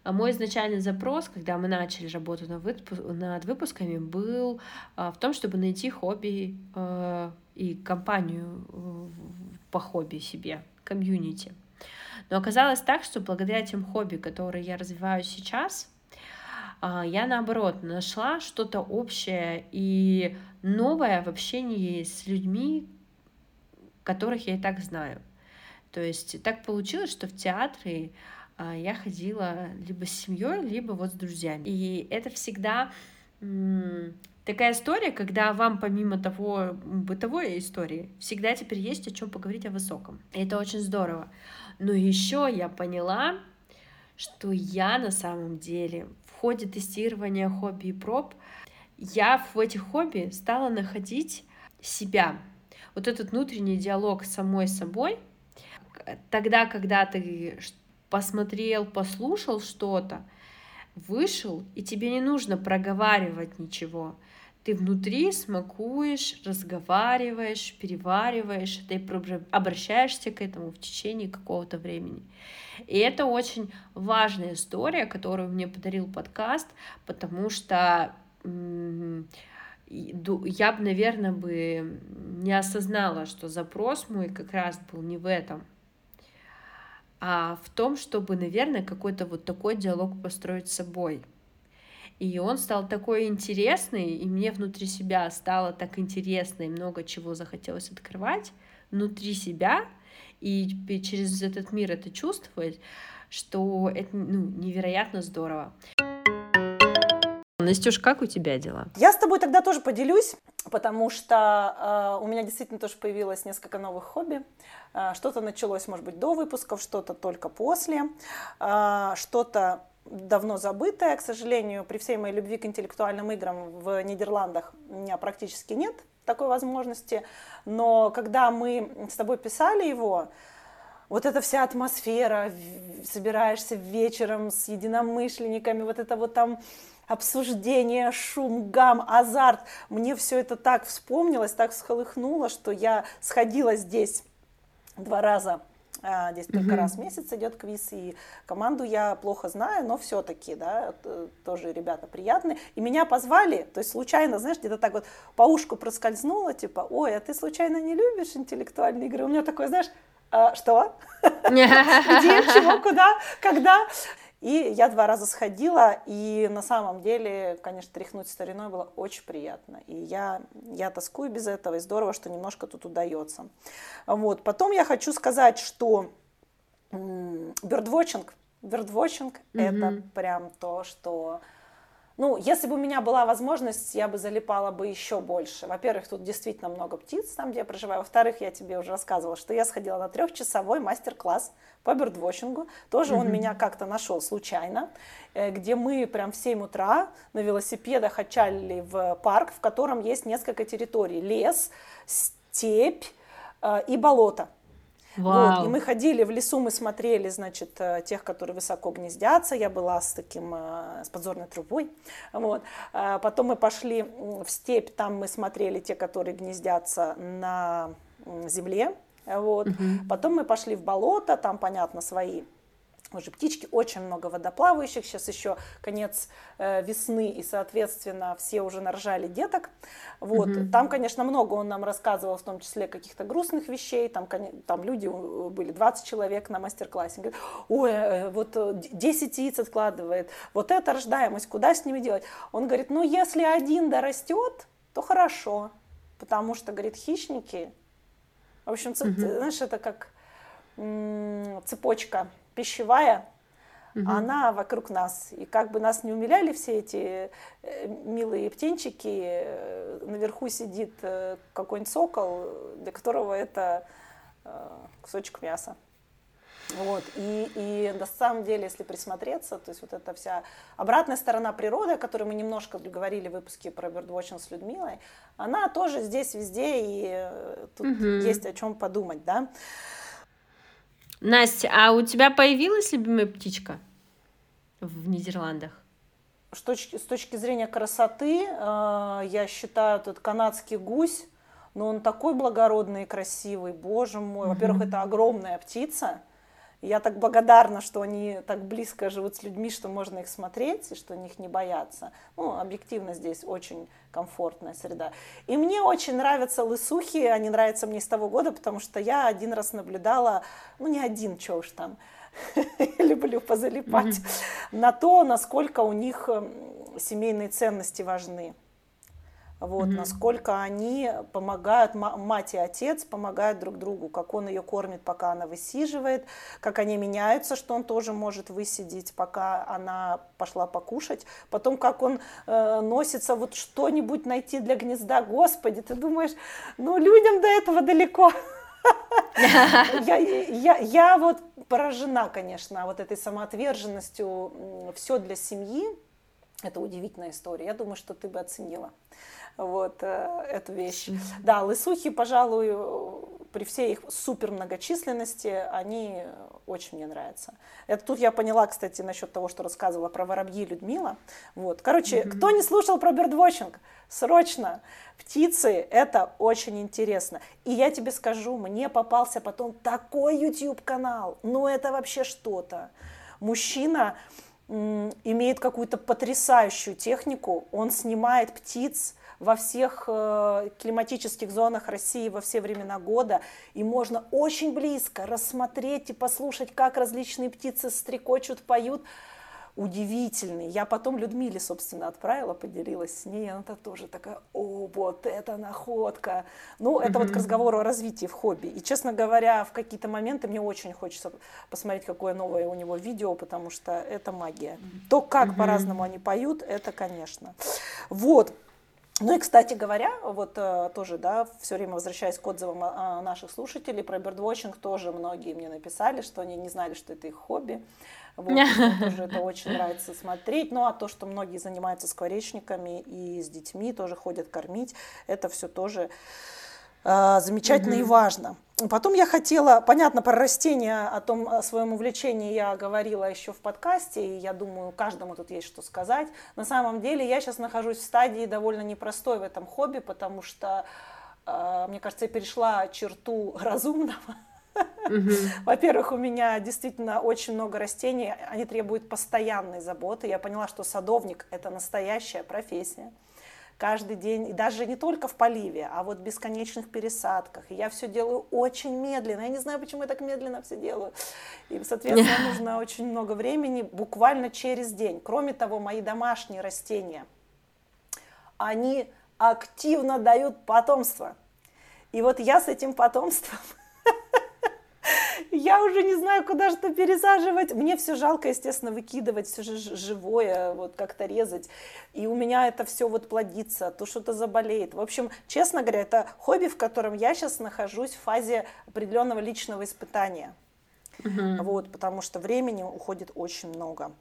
а, мой изначальный запрос, когда мы начали работу над, выпу- над выпусками, был а, в том, чтобы найти хобби э, и компанию э, по хобби себе, комьюнити. Но оказалось так, что благодаря тем хобби, которые я развиваю сейчас, а, я наоборот нашла что-то общее и новое в общении с людьми, которых я и так знаю. То есть так получилось, что в театры а, я ходила либо с семьей, либо вот с друзьями. И это всегда такая история, когда вам помимо того бытовой истории всегда теперь есть о чем поговорить о высоком. И это очень здорово. Но еще я поняла, что я на самом деле в ходе тестирования хобби и проб, я в этих хобби стала находить себя. Вот этот внутренний диалог с самой собой, тогда, когда ты посмотрел, послушал что-то, вышел, и тебе не нужно проговаривать ничего. Ты внутри смакуешь, разговариваешь, перевариваешь, ты обращаешься к этому в течение какого-то времени. И это очень важная история, которую мне подарил подкаст, потому что я бы, наверное, бы не осознала, что запрос мой как раз был не в этом, а в том, чтобы, наверное, какой-то вот такой диалог построить с собой. И он стал такой интересный, и мне внутри себя стало так интересно, и много чего захотелось открывать внутри себя, и через этот мир это чувствовать, что это ну, невероятно здорово. Настюш, как у тебя дела? Я с тобой тогда тоже поделюсь, потому что э, у меня действительно тоже появилось несколько новых хобби. Э, что-то началось, может быть, до выпусков, что-то только после, э, что-то давно забытое. К сожалению, при всей моей любви к интеллектуальным играм в Нидерландах у меня практически нет такой возможности. Но когда мы с тобой писали его, вот эта вся атмосфера, собираешься вечером с единомышленниками, вот это вот там обсуждение, шум, гам, азарт. Мне все это так вспомнилось, так всколыхнуло, что я сходила здесь два раза а, Здесь только mm-hmm. раз в месяц идет квиз, и команду я плохо знаю, но все-таки, да, тоже ребята приятные. И меня позвали, то есть случайно, знаешь, где-то так вот по ушку проскользнуло, типа, ой, а ты случайно не любишь интеллектуальные игры? У меня такое, знаешь, а, что? Где, чего, куда, когда? И я два раза сходила, и на самом деле, конечно, тряхнуть стариной было очень приятно. И я, я тоскую без этого, и здорово, что немножко тут удается. Вот. Потом я хочу сказать, что бёрдвотчинг, бёрдвотчинг mm-hmm. это прям то, что ну, если бы у меня была возможность, я бы залипала бы еще больше. Во-первых, тут действительно много птиц, там, где я проживаю. Во-вторых, я тебе уже рассказывала, что я сходила на трехчасовой мастер-класс по бёрдвотчингу. Тоже mm-hmm. он меня как-то нашел случайно, э, где мы прям в 7 утра на велосипедах отчалили в парк, в котором есть несколько территорий. Лес, степь э, и болото. Вот, и мы ходили в лесу, мы смотрели, значит, э, тех, которые высоко гнездятся. Я была с таким, э, с подзорной трубой. Вот. А потом мы пошли в степь, там мы смотрели те, которые гнездятся на земле. Вот. Угу. Потом мы пошли в болото, там, понятно, свои уже птички, очень много водоплавающих, сейчас еще конец э, весны, и, соответственно, все уже нарожали деток. Вот. Угу. Там, конечно, много он нам рассказывал, в том числе каких-то грустных вещей, там, там люди э, были, 20 человек на мастер-классе, говорят, ой, э, вот 10 э, яиц откладывает, вот это рождаемость, куда с ними делать? Он говорит, ну, если один дорастет, то хорошо, потому что, говорит, хищники, в общем, угу. знаешь, это как цепочка пищевая, угу. она вокруг нас. И как бы нас не умиляли все эти э, милые птенчики, э, наверху сидит э, какой-нибудь сокол, для которого это кусочек мяса. Вот. И, и на самом деле, если присмотреться, то есть вот эта вся обратная сторона природы, о которой мы немножко говорили в выпуске про Birdwatching с Людмилой, она тоже здесь везде, и тут угу. есть о чем подумать, да. Настя, а у тебя появилась любимая птичка в Нидерландах? С точки, с точки зрения красоты, э, я считаю, этот канадский гусь, но он такой благородный и красивый, боже мой. Во-первых, это огромная птица, я так благодарна, что они так близко живут с людьми, что можно их смотреть и что них не бояться. Ну, объективно здесь очень комфортная среда. И мне очень нравятся лысухи, они нравятся мне с того года, потому что я один раз наблюдала, ну не один, что уж там, люблю позалипать, на то, насколько у них семейные ценности важны. Вот, mm-hmm. насколько они помогают, мать и отец помогают друг другу, как он ее кормит, пока она высиживает, как они меняются, что он тоже может высидеть, пока она пошла покушать, потом как он э, носится, вот что-нибудь найти для гнезда, господи, ты думаешь, ну людям до этого далеко. Я, я, я вот поражена, конечно, вот этой самоотверженностью. Все для семьи. Это удивительная история. Я думаю, что ты бы оценила вот э, эту вещь. Да, лысухи, пожалуй, при всей их супер многочисленности, они очень мне нравятся. Это тут я поняла, кстати, насчет того, что рассказывала про воробьи Людмила. Вот. Короче, mm-hmm. кто не слушал про бердвотчинг, срочно. Птицы — это очень интересно. И я тебе скажу, мне попался потом такой YouTube-канал. Ну, это вообще что-то. Мужчина имеет какую-то потрясающую технику. Он снимает птиц, во всех э, климатических зонах России во все времена года, и можно очень близко рассмотреть и послушать, как различные птицы стрекочут, поют. Удивительный. Я потом Людмиле, собственно, отправила, поделилась с ней, она тоже такая, о, вот это находка. Ну, это mm-hmm. вот к разговору о развитии в хобби. И, честно говоря, в какие-то моменты мне очень хочется посмотреть, какое новое у него видео, потому что это магия. То, как mm-hmm. по-разному они поют, это, конечно. Вот. Ну и, кстати говоря, вот э, тоже, да, все время возвращаясь к отзывам а, наших слушателей про бердвотчинг, тоже многие мне написали, что они не знали, что это их хобби. Вот, тоже это очень нравится смотреть. Ну а то, что многие занимаются скворечниками и с детьми тоже ходят кормить, это все тоже замечательно угу. и важно. Потом я хотела, понятно, про растения, о том о своем увлечении я говорила еще в подкасте, и я думаю, каждому тут есть что сказать. На самом деле я сейчас нахожусь в стадии довольно непростой в этом хобби, потому что, э, мне кажется, я перешла черту разумного. Во-первых, у меня действительно очень много растений, они требуют постоянной заботы. Я поняла, что садовник – это настоящая профессия каждый день, и даже не только в поливе, а вот в бесконечных пересадках. И я все делаю очень медленно. Я не знаю, почему я так медленно все делаю. И, соответственно, нужно очень много времени, буквально через день. Кроме того, мои домашние растения, они активно дают потомство. И вот я с этим потомством я уже не знаю, куда что пересаживать. Мне все жалко, естественно, выкидывать, все же живое, вот как-то резать. И у меня это все вот плодится, то что-то заболеет. В общем, честно говоря, это хобби, в котором я сейчас нахожусь в фазе определенного личного испытания. Uh-huh. Вот, потому что времени уходит очень много.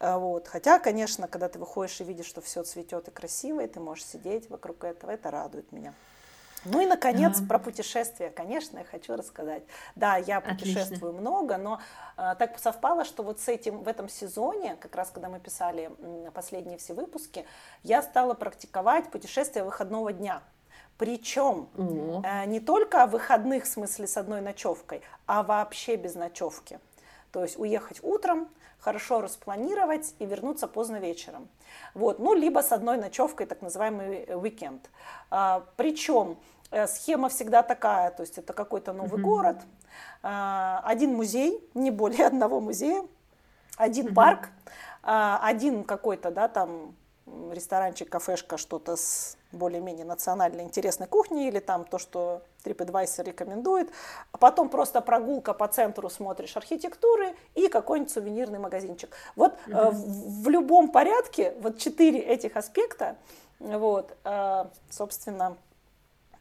А, вот. Хотя, конечно, когда ты выходишь и видишь, что все цветет и красиво, и ты можешь сидеть вокруг этого, это радует меня. Ну и, наконец, ага. про путешествия, конечно, я хочу рассказать. Да, я путешествую Отлично. много, но э, так совпало, что вот с этим в этом сезоне, как раз когда мы писали последние все выпуски, я стала практиковать путешествия выходного дня. Причем э, не только выходных, в смысле с одной ночевкой, а вообще без ночевки. То есть уехать утром, хорошо распланировать и вернуться поздно вечером. Вот. Ну, либо с одной ночевкой, так называемый уикенд. А, причем э, схема всегда такая, то есть это какой-то новый mm-hmm. город, а, один музей, не более одного музея, один mm-hmm. парк, а, один какой-то, да, там ресторанчик, кафешка, что-то с более-менее национальной интересной кухней или там то, что TripAdvisor рекомендует, а потом просто прогулка по центру смотришь архитектуры и какой-нибудь сувенирный магазинчик. Вот угу. э, в, в любом порядке вот четыре этих аспекта, вот, э, собственно,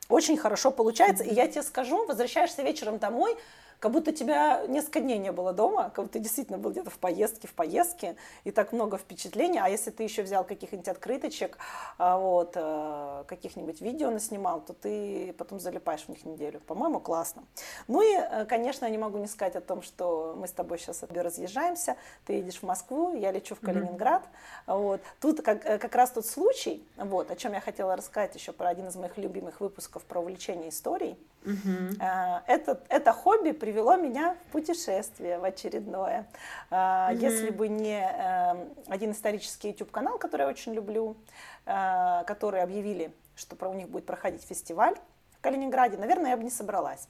очень хорошо получается. И я тебе скажу, возвращаешься вечером домой, как будто тебя несколько дней не было дома, как будто ты действительно был где-то в поездке, в поездке, и так много впечатлений. А если ты еще взял каких-нибудь открыточек, а, вот, э, каких-нибудь видео наснимал, то ты потом залипаешь в них неделю. По-моему, классно. Ну и, э, конечно, я не могу не сказать о том, что мы с тобой сейчас разъезжаемся. Ты едешь в Москву, я лечу в Калининград. Mm-hmm. Вот. Тут как, э, как раз тот случай, вот, о чем я хотела рассказать еще про один из моих любимых выпусков про увлечение историей. Угу. Это, это хобби привело меня в путешествие в очередное. Угу. Если бы не эм, один исторический YouTube-канал, который я очень люблю, э, который объявили, что у них будет проходить фестиваль в Калининграде, наверное, я бы не собралась.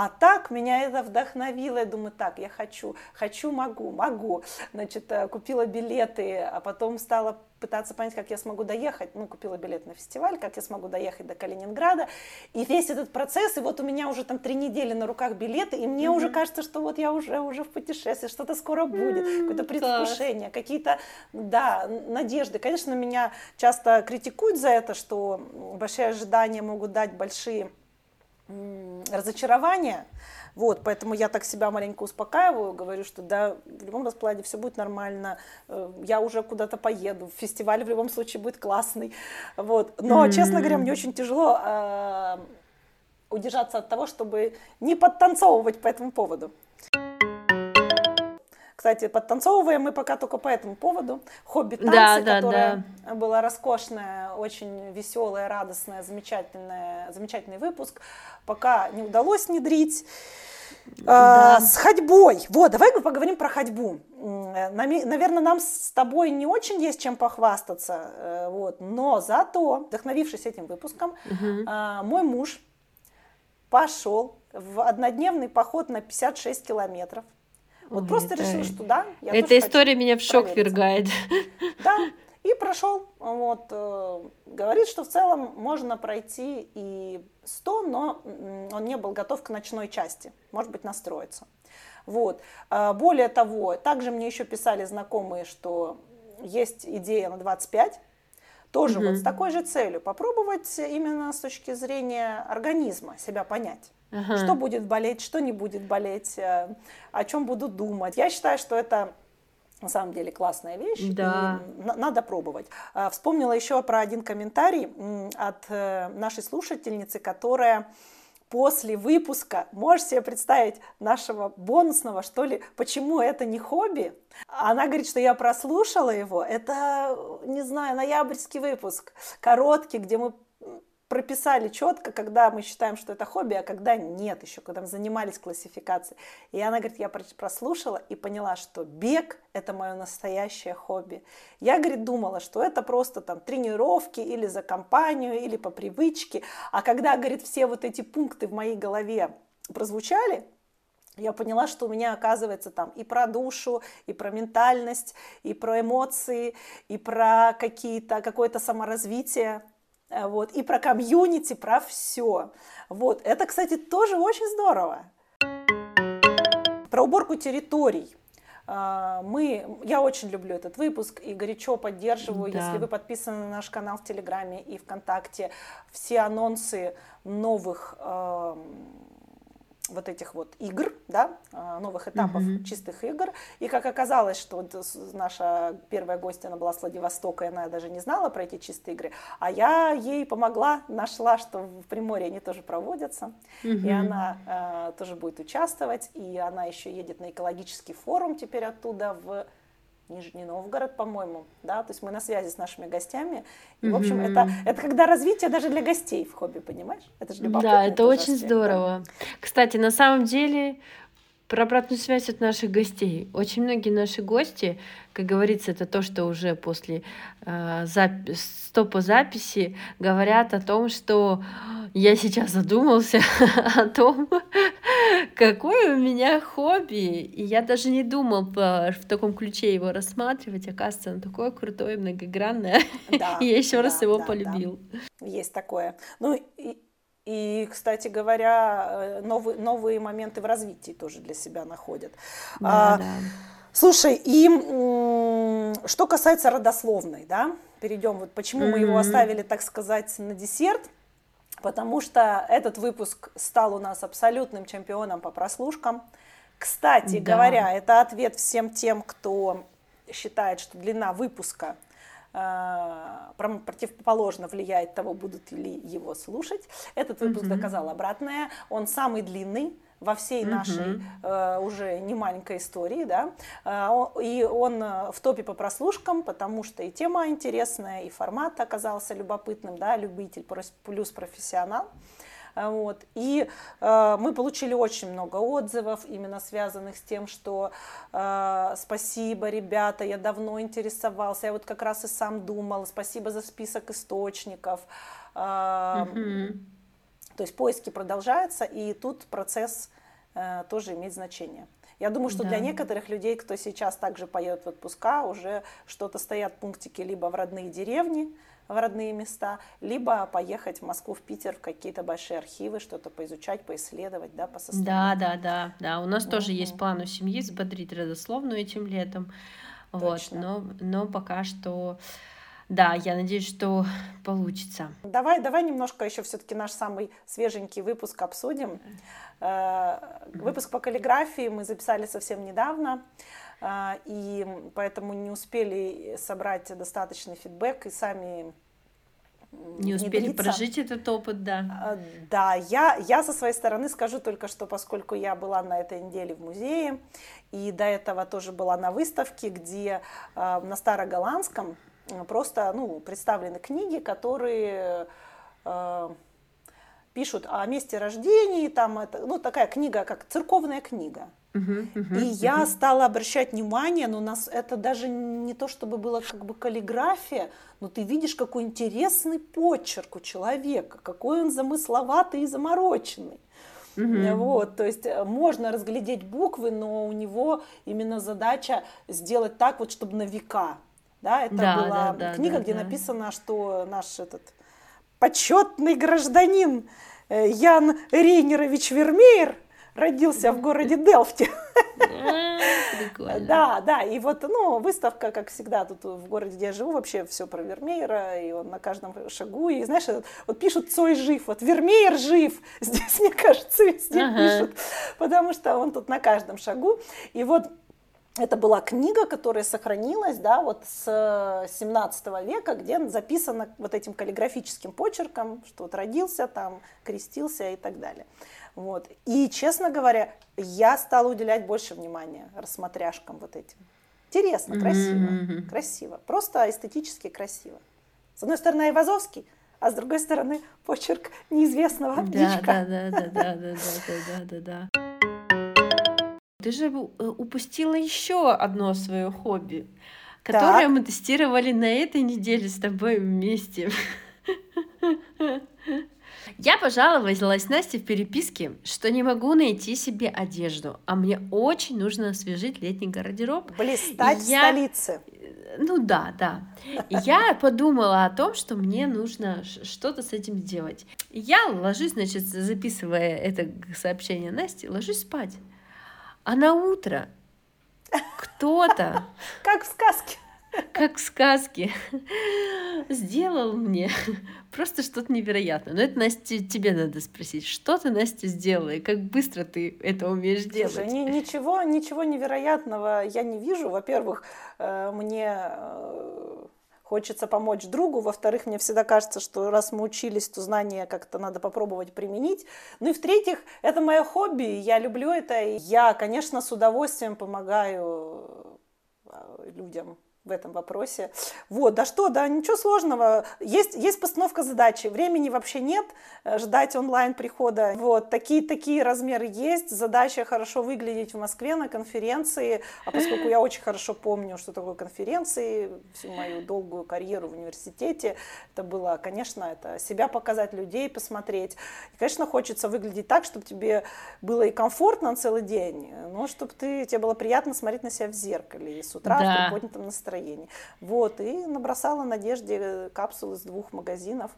А так меня это вдохновило. Я думаю, так, я хочу, хочу, могу, могу. Значит, э, купила билеты, а потом стала пытаться понять, как я смогу доехать. Ну, купила билет на фестиваль, как я смогу доехать до Калининграда. И весь этот процесс, и вот у меня уже там три недели на руках билеты, и мне mm-hmm. уже кажется, что вот я уже, уже в путешествии, что-то скоро будет, mm-hmm, какое-то предвкушение, какие-то, да, надежды. Конечно, меня часто критикуют за это, что большие ожидания могут дать большие разочарования. Вот, поэтому я так себя маленько успокаиваю, говорю, что да, в любом раскладе все будет нормально, э, я уже куда-то поеду, фестиваль в любом случае будет классный. Вот. Но, mm-hmm. честно говоря, мне очень тяжело э, удержаться от того, чтобы не подтанцовывать по этому поводу. Кстати, подтанцовываем мы пока только по этому поводу. Хобби танцы, да, да, которое да. было роскошное, очень веселое, радостное, замечательное, замечательный выпуск. Пока не удалось внедрить. Да. А, с ходьбой. Вот, давай поговорим про ходьбу. Наверное, нам с тобой не очень есть чем похвастаться, э, вот, но зато, вдохновившись этим выпуском, угу. мой муж пошел в однодневный поход на 56 километров. Вот Ой, просто это... решил, что да. Я Эта история меня в шок вергает. Да, и прошел. Вот, э, говорит, что в целом можно пройти и 100, но он не был готов к ночной части. Может быть, настроиться. Вот. А, более того, также мне еще писали знакомые, что есть идея на 25, тоже угу. вот с такой же целью, попробовать именно с точки зрения организма себя понять. Ага. Что будет болеть, что не будет болеть, э, о чем буду думать. Я считаю, что это на самом деле классная вещь, да. и надо пробовать. А, вспомнила еще про один комментарий от э, нашей слушательницы, которая после выпуска, можешь себе представить, нашего бонусного, что ли, почему это не хобби? Она говорит, что я прослушала его, это, не знаю, ноябрьский выпуск, короткий, где мы прописали четко, когда мы считаем, что это хобби, а когда нет еще, когда мы занимались классификацией. И она говорит, я прослушала и поняла, что бег – это мое настоящее хобби. Я, говорит, думала, что это просто там тренировки или за компанию, или по привычке. А когда, говорит, все вот эти пункты в моей голове прозвучали, я поняла, что у меня оказывается там и про душу, и про ментальность, и про эмоции, и про какие-то, какое-то саморазвитие. Э, вот, и про комьюнити, про все. Вот, это, кстати, тоже очень здорово. Про уборку территорий. Э, мы, я очень люблю этот выпуск и горячо поддерживаю, да. если вы подписаны на наш канал в Телеграме и ВКонтакте, все анонсы новых эм, вот этих вот игр, да, а, новых этапов mm-hmm. чистых игр. И как оказалось, что наша первая гостья, она была с Владивостока, и она даже не знала про эти чистые игры, а я ей помогла, нашла, что в Приморье они тоже проводятся, mm-hmm. и она э, тоже будет участвовать, и она еще едет на экологический форум теперь оттуда в Нижний Новгород, по-моему, да, то есть мы на связи с нашими гостями. И, mm-hmm. в общем, это, это когда развитие даже для гостей в хобби, понимаешь? Это же Да, это очень аспект, здорово. Да? Кстати, на самом деле, про обратную связь от наших гостей. Очень многие наши гости, как говорится, это то, что уже после э, запи- стопа записи говорят о том, что я сейчас задумался о том, какое у меня хобби. И я даже не думал в таком ключе его рассматривать. Оказывается, оно такое крутое, многогранное. Да, и я еще да, раз его да, полюбил. Да. Есть такое. Ну, и, и, кстати говоря, э, новые, новые моменты в развитии тоже для себя находят. Да, а, да. Слушай, и что касается родословной, да, перейдем, вот почему mm-hmm. мы его оставили, так сказать, на десерт, потому что этот выпуск стал у нас абсолютным чемпионом по прослушкам. Кстати да. говоря, это ответ всем тем, кто считает, что длина выпуска – Э, противоположно влияет того, будут ли его слушать. Этот выпуск mm-hmm. доказал обратное. Он самый длинный во всей mm-hmm. нашей э, уже не маленькой истории, да, э, и он э, в топе по прослушкам, потому что и тема интересная, и формат оказался любопытным, да, любитель плюс профессионал. Э, вот. И э, мы получили очень много отзывов, именно связанных с тем, что э, спасибо, ребята, я давно интересовался, я вот как раз и сам думал, спасибо за список источников. Э, mm То есть поиски продолжаются, и тут процесс э, тоже имеет значение. Я думаю, что да. для некоторых людей, кто сейчас также поедет в отпуска, уже что-то стоят пунктики либо в родные деревни, в родные места, либо поехать в Москву, в Питер, в какие-то большие архивы, что-то поизучать, поисследовать, да, по состоянию. Да, да, да, да. У нас mm-hmm. тоже есть план у семьи взбодрить родословную этим летом. Точно. Вот, но, но пока что да, я надеюсь, что получится. Давай, давай немножко еще все-таки наш самый свеженький выпуск обсудим. Э, выпуск по каллиграфии мы записали совсем недавно, э, и поэтому не успели собрать достаточный фидбэк и сами не успели прожить этот опыт, да. А, да, я, я со своей стороны скажу только, что поскольку я была на этой неделе в музее, и до этого тоже была на выставке, где э, на староголландском просто ну, представлены книги, которые э, пишут о месте рождения, там это, ну, такая книга, как церковная книга. Uh-huh, uh-huh, и я uh-huh. стала обращать внимание, но у нас это даже не то, чтобы было как бы каллиграфия, но ты видишь, какой интересный почерк у человека, какой он замысловатый и замороченный. Вот, то есть э, можно разглядеть буквы, но у него именно задача сделать так вот, чтобы на века. Да, это да, была да, книга, да, где да. написано, что наш этот почетный гражданин э, Ян Рейнерович Вермеер родился в городе Делфте. Прикольно. Да, да, и вот, ну, выставка, как всегда, тут в городе, где я живу, вообще все про Вермеера, и он на каждом шагу, и знаешь, вот пишут Цой жив, вот Вермеер жив, здесь, мне кажется, везде ага. пишут, потому что он тут на каждом шагу, и вот это была книга, которая сохранилась, да, вот с 17 века, где записано вот этим каллиграфическим почерком, что вот родился там, крестился и так далее. Вот. И, честно говоря, я стала уделять больше внимания рассмотряшкам вот этим. Интересно, красиво, mm-hmm. красиво, просто эстетически красиво. С одной стороны, Айвазовский, а с другой стороны, почерк неизвестного да, да, да, да, да, да, да, да, да, да. Ты же э, упустила еще одно свое хобби, которое так. мы тестировали на этой неделе с тобой вместе. Я пожаловалась Насте в переписке, что не могу найти себе одежду, а мне очень нужно освежить летний гардероб. Блистать я... в столице. Ну да, да. Я подумала о том, что мне нужно что-то с этим сделать. Я ложусь, значит, записывая это сообщение Насте, ложусь спать. А на утро кто-то... Как в сказке как в сказке, сделал мне просто что-то невероятное. Но это, Настя, тебе надо спросить, что ты, Настя, сделала, и как быстро ты это умеешь делать? Слушай, ни, ничего, ничего невероятного я не вижу. Во-первых, э, мне э, хочется помочь другу. Во-вторых, мне всегда кажется, что раз мы учились, то знания как-то надо попробовать применить. Ну и в-третьих, это мое хобби, я люблю это. И я, конечно, с удовольствием помогаю э, людям в этом вопросе. Вот, да что, да ничего сложного. Есть, есть постановка задачи, времени вообще нет э, ждать онлайн прихода. Вот, такие, такие размеры есть, задача хорошо выглядеть в Москве на конференции, а поскольку я очень хорошо помню, что такое конференции, всю мою долгую карьеру в университете, это было, конечно, это себя показать, людей посмотреть. И, конечно, хочется выглядеть так, чтобы тебе было и комфортно целый день, но чтобы ты, тебе было приятно смотреть на себя в зеркале и с утра да. в приподнятом настроении настроении. Вот, и набросала Надежде э, капсулы с двух магазинов.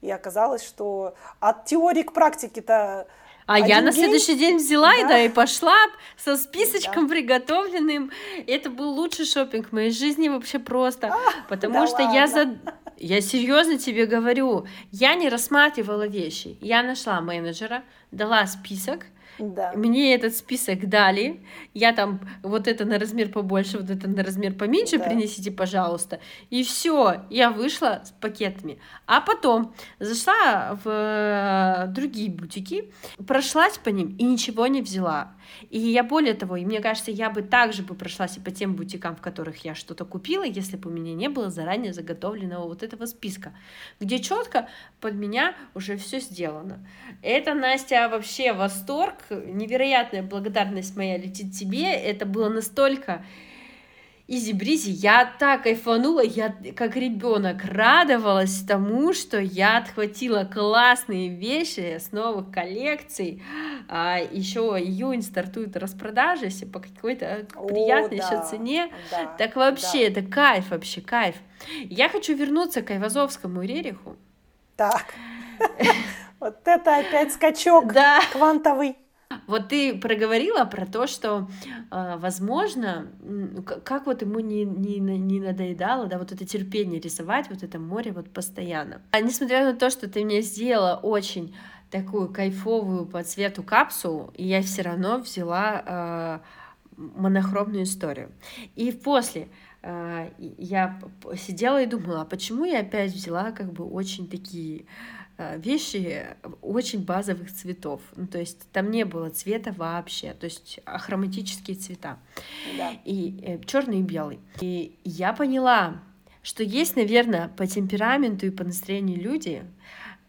И оказалось, что от теории к практике-то а Один я на день? следующий день взяла да. и, да, и пошла со списочком да. приготовленным. Это был лучший шопинг в моей жизни вообще просто. А, потому да что ладно. я за... Я серьезно тебе говорю, я не рассматривала вещи. Я нашла менеджера, дала список, да. Мне этот список дали, я там вот это на размер побольше, вот это на размер поменьше да. принесите, пожалуйста. И все, я вышла с пакетами. А потом зашла в э, другие бутики, прошлась по ним и ничего не взяла. И я более того, и мне кажется, я бы также бы прошлась и по тем бутикам, в которых я что-то купила, если бы у меня не было заранее заготовленного вот этого списка, где четко под меня уже все сделано. Это, Настя, вообще восторг, невероятная благодарность моя летит тебе. Это было настолько изи-бризи, я так кайфанула, я как ребенок радовалась тому, что я отхватила классные вещи с новых коллекций. А, еще июнь стартует распродажи все по какой-то приятной О, да, еще цене. Да, так вообще, да. это кайф вообще, кайф. Я хочу вернуться к Айвазовскому Рериху. Так, вот это опять скачок квантовый. Вот ты проговорила про то, что, э, возможно, как вот ему не, не, не надоедало, да, вот это терпение рисовать, вот это море вот постоянно. А несмотря на то, что ты мне сделала очень такую кайфовую по цвету капсулу, я все равно взяла э, монохромную историю. И после э, я сидела и думала, а почему я опять взяла как бы очень такие вещи очень базовых цветов. Ну, то есть там не было цвета вообще, то есть ахроматические цвета. Да. И э, черный и белый. И я поняла, что есть, наверное, по темпераменту и по настроению люди,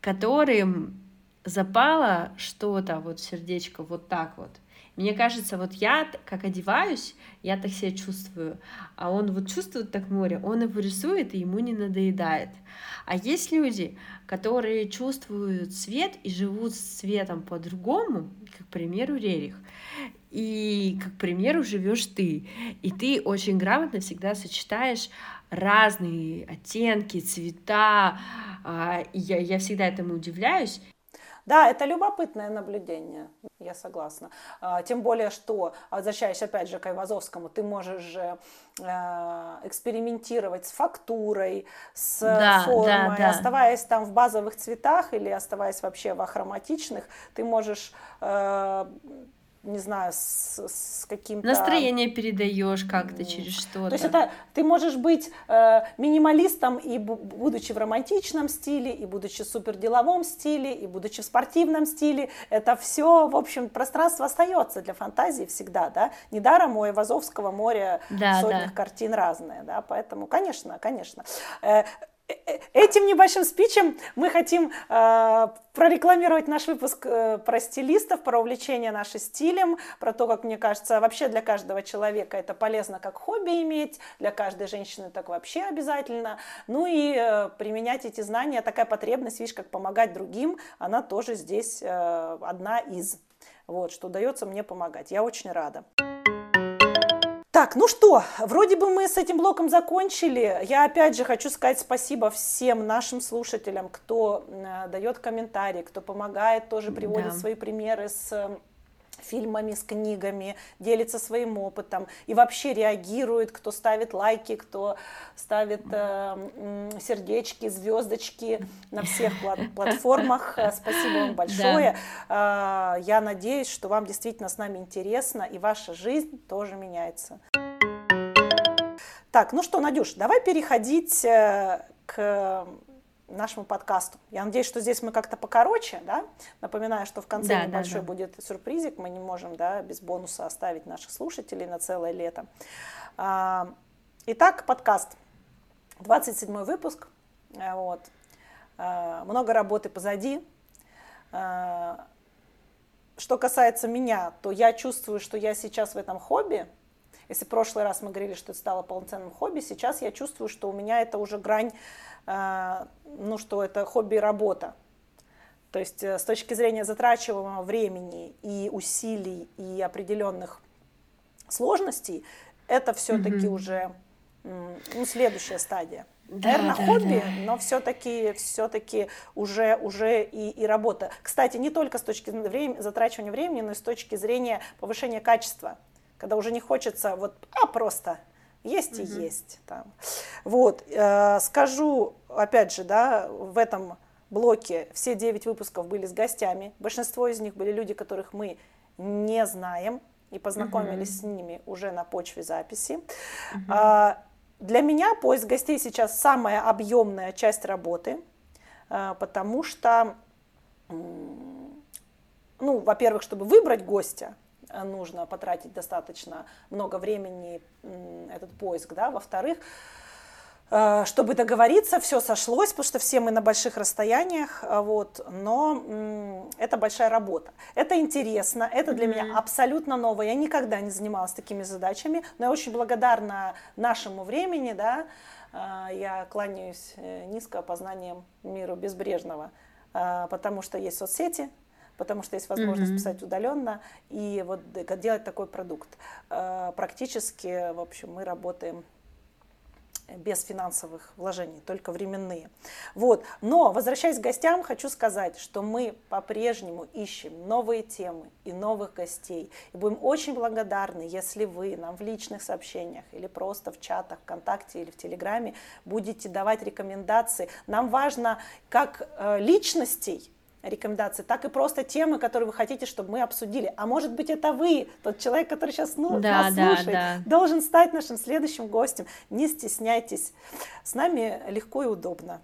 которым запало что-то, вот сердечко вот так вот. Мне кажется, вот я как одеваюсь, я так себя чувствую, а он вот чувствует так море, он его рисует, и ему не надоедает. А есть люди, которые чувствуют цвет и живут с цветом по-другому, как, к примеру, Рерих. И, как, к примеру, живешь ты. И ты очень грамотно всегда сочетаешь разные оттенки, цвета. А, я, я всегда этому удивляюсь. Да, это любопытное наблюдение, я согласна. А, тем более, что, возвращаясь опять же к Айвазовскому, ты можешь же э, экспериментировать с фактурой, с да, формой, да, да. оставаясь там в базовых цветах или оставаясь вообще в ахроматичных, ты можешь э, не знаю, с, с каким-то... Настроение передаешь как-то через что-то. То есть это ты можешь быть э, минималистом и будучи в романтичном стиле, и будучи в суперделовом стиле, и будучи в спортивном стиле. Это все, в общем, пространство остается для фантазии всегда, да. Недаром у Ивазовского моря да, сотнях да. картин разные, да, поэтому, конечно, конечно. Э, Этим небольшим спичем мы хотим э, прорекламировать наш выпуск э, про стилистов, про увлечение нашим стилем, про то, как мне кажется, вообще для каждого человека это полезно как хобби иметь, для каждой женщины так вообще обязательно. Ну и э, применять эти знания, такая потребность, видишь, как помогать другим, она тоже здесь э, одна из. Вот, что удается мне помогать. Я очень рада. Так, ну что, вроде бы мы с этим блоком закончили. Я опять же хочу сказать спасибо всем нашим слушателям, кто э, дает комментарии, кто помогает, тоже приводит да. свои примеры с фильмами, с книгами, делится своим опытом и вообще реагирует, кто ставит лайки, кто ставит э, сердечки, звездочки на всех платформах. Э, спасибо вам большое. Да. Э, я надеюсь, что вам действительно с нами интересно и ваша жизнь тоже меняется. Так, ну что, Надюш, давай переходить э, к нашему подкасту. Я надеюсь, что здесь мы как-то покороче, да? Напоминаю, что в конце да, небольшой да, да. будет сюрпризик. Мы не можем, да, без бонуса оставить наших слушателей на целое лето. А, итак, подкаст. 27 выпуск. Э, вот. А, много работы позади. А, что касается меня, то я чувствую, что я сейчас в этом хобби. Если в прошлый раз мы говорили, что это стало полноценным хобби, сейчас я чувствую, что у меня это уже грань Э, ну, что это хобби и работа. То есть э, с точки зрения затрачиваемого времени и усилий и определенных сложностей, это все-таки mm-hmm. уже ну, следующая стадия. Да, Наверное, да, хобби, да. но все-таки все-таки уже, уже и, и работа. Кстати, не только с точки зрения затрачивания времени, но и с точки зрения повышения качества. Когда уже не хочется вот, а просто есть угу. и есть. Там. Вот, э, скажу, опять же, да, в этом блоке все 9 выпусков были с гостями. Большинство из них были люди, которых мы не знаем и познакомились угу. с ними уже на почве записи. Угу. Для меня поиск гостей сейчас самая объемная часть работы, а, потому что, ну, во-первых, чтобы выбрать гостя, нужно потратить достаточно много времени этот поиск, да, во-вторых, э, чтобы договориться, все сошлось, потому что все мы на больших расстояниях, э, вот, но это большая работа. Это интересно, это для mm-hmm. меня абсолютно новое. Я никогда не занималась такими задачами, но я очень благодарна нашему времени, да, э, я кланяюсь низко познанием миру безбрежного, потому что есть соцсети, потому что есть возможность mm-hmm. писать удаленно и вот делать такой продукт. Э, практически, в общем, мы работаем без финансовых вложений, только временные. Вот. Но, возвращаясь к гостям, хочу сказать, что мы по-прежнему ищем новые темы и новых гостей. И будем очень благодарны, если вы нам в личных сообщениях или просто в чатах ВКонтакте или в Телеграме будете давать рекомендации. Нам важно как э, личностей, рекомендации, так и просто темы, которые вы хотите, чтобы мы обсудили. А может быть, это вы, тот человек, который сейчас ну, да, нас да, слушает, да. должен стать нашим следующим гостем. Не стесняйтесь. С нами легко и удобно.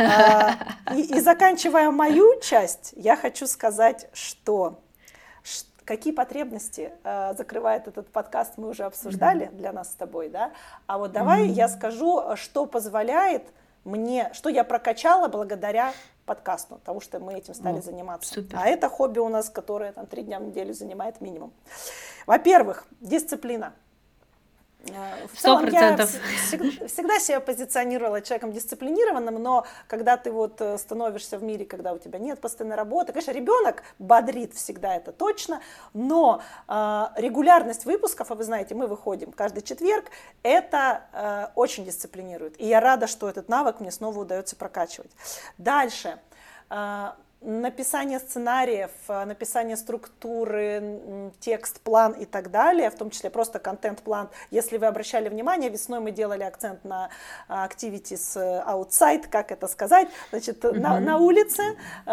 А, и заканчивая мою часть, я хочу сказать, что какие потребности э, закрывает этот подкаст, мы уже обсуждали mm-hmm. для нас с тобой, да. А вот давай mm-hmm. я скажу, что позволяет мне, что я прокачала благодаря подкасту, потому что мы этим стали О, заниматься. Супер. А это хобби у нас, которое там три дня в неделю занимает минимум. Во-первых, дисциплина. Э, Сто процентов. Всегда, всегда себя позиционировала человеком дисциплинированным, но когда ты вот э, становишься в мире, когда у тебя нет постоянной работы, конечно, ребенок бодрит всегда, это точно, но э, регулярность выпусков, а вы знаете, мы выходим каждый четверг, это э, очень дисциплинирует. И я рада, что этот навык мне снова удается прокачивать. Дальше. Э, написание сценариев, э, написание структуры, текст, план и так далее, в том числе просто контент-план. Если вы обращали внимание, весной мы делали акцент на а, activities э, outside, как это сказать, значит, mm-hmm. на, на улице,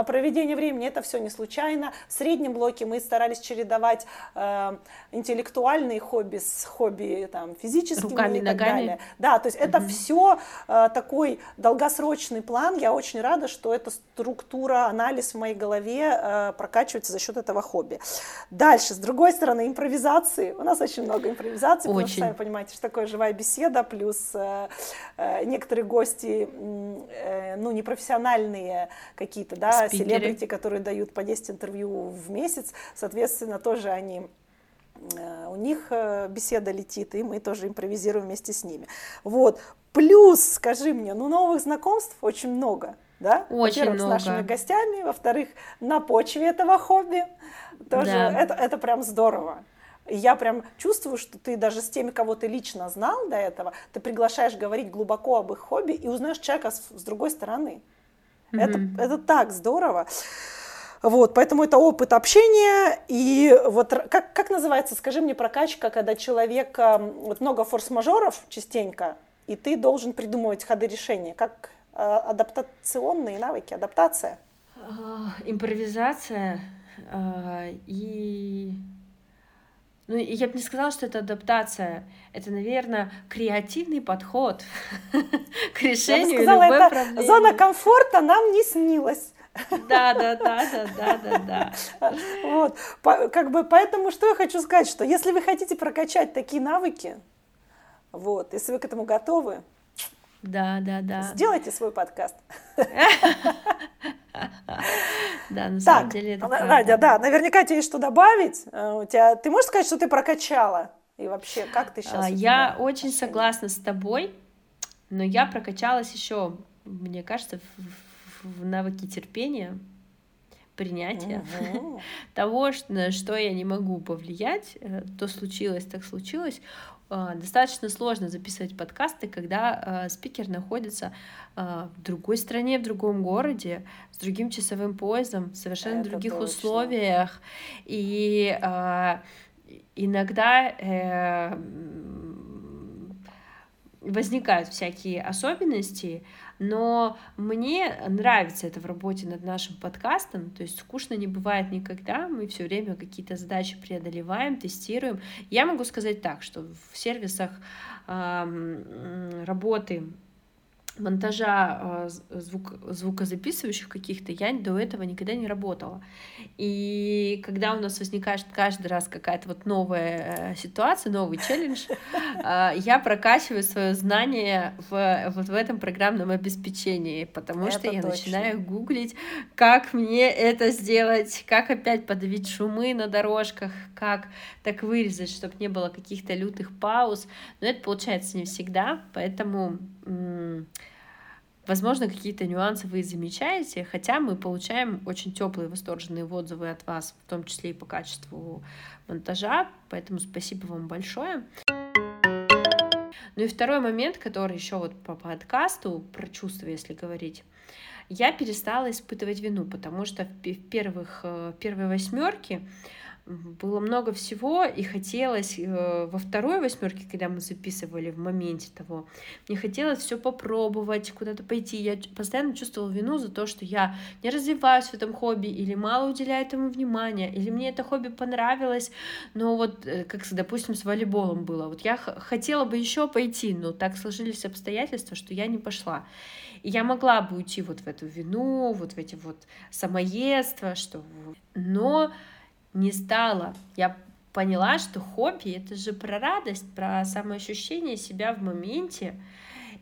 проведение времени, это все не случайно. В среднем блоке мы старались чередовать э, интеллектуальные хобби с хобби там, физическими Руками, и так ногами. далее. Да, то есть mm-hmm. это все э, такой долгосрочный план. Я очень рада, что эта структура, анализ анализ в моей голове э, прокачивается за счет этого хобби. Дальше, с другой стороны, импровизации. У нас очень много импровизаций, потому что, сами понимаете, что такое живая беседа, плюс э, э, некоторые гости, ну, непрофессиональные какие-то, да, селебрити, которые дают по 10 интервью в месяц, соответственно, тоже они у них беседа летит, и мы тоже импровизируем вместе с ними. Вот. Плюс, скажи мне, ну новых знакомств очень много да? Очень Во-первых, много. с нашими гостями, во-вторых, на почве этого хобби. Тоже да. это, это прям здорово. Я прям чувствую, что ты даже с теми, кого ты лично знал до этого, ты приглашаешь говорить глубоко об их хобби и узнаешь человека с, с другой стороны. Mm-hmm. Это, это так здорово. Вот, поэтому это опыт общения. И вот как, как называется, скажи мне, прокачка, когда человек, вот много форс-мажоров частенько, и ты должен придумывать ходы решения. Как адаптационные навыки, адаптация? А, импровизация а, и ну, я бы не сказала, что это адаптация. Это, наверное, креативный подход к решению я бы сказала, любой это проблемы. Зона комфорта нам не снилась. Да, да, да, да, да, да, да. Вот, как бы, поэтому что я хочу сказать, что если вы хотите прокачать такие навыки, вот, если вы к этому готовы, да, да, да. Сделайте свой подкаст. Да, на самом деле это Надя, да, наверняка тебе есть что добавить. Э, у тебя, ты можешь сказать, что ты прокачала? И вообще, как ты сейчас? А, я очень согласна с тобой, но я прокачалась еще, мне кажется, в навыке терпения, принятия угу. того, что, что я не могу повлиять, э, то случилось, так случилось. А, достаточно сложно записывать подкасты, когда э, спикер находится э, в другой стране, в другом городе, с другим часовым поясом, в совершенно Это других точно. условиях. И э, иногда э, возникают всякие особенности, но мне нравится это в работе над нашим подкастом, то есть скучно не бывает никогда, мы все время какие-то задачи преодолеваем, тестируем. Я могу сказать так, что в сервисах работы монтажа э, звук, звукозаписывающих каких-то я до этого никогда не работала. И когда у нас возникает каждый раз какая-то вот новая э, ситуация, новый челлендж, э, я прокачиваю свое знание в, вот в этом программном обеспечении, потому это что я точно. начинаю гуглить, как мне это сделать, как опять подавить шумы на дорожках, как так вырезать, чтобы не было каких-то лютых пауз. Но это получается не всегда, поэтому Возможно, какие-то нюансы вы замечаете, хотя мы получаем очень теплые, восторженные отзывы от вас, в том числе и по качеству монтажа, поэтому спасибо вам большое. Ну и второй момент, который еще вот по подкасту, про чувства, если говорить, я перестала испытывать вину, потому что в первых, в первой восьмерке было много всего, и хотелось э, во второй восьмерке, когда мы записывали в моменте того, мне хотелось все попробовать, куда-то пойти. Я постоянно чувствовала вину за то, что я не развиваюсь в этом хобби, или мало уделяю этому внимания, или мне это хобби понравилось, но вот, э, как, допустим, с волейболом было. Вот я хотела бы еще пойти, но так сложились обстоятельства, что я не пошла. И я могла бы уйти вот в эту вину, вот в эти вот самоедства, что... Но не стала. Я поняла, что хобби — это же про радость, про самоощущение себя в моменте.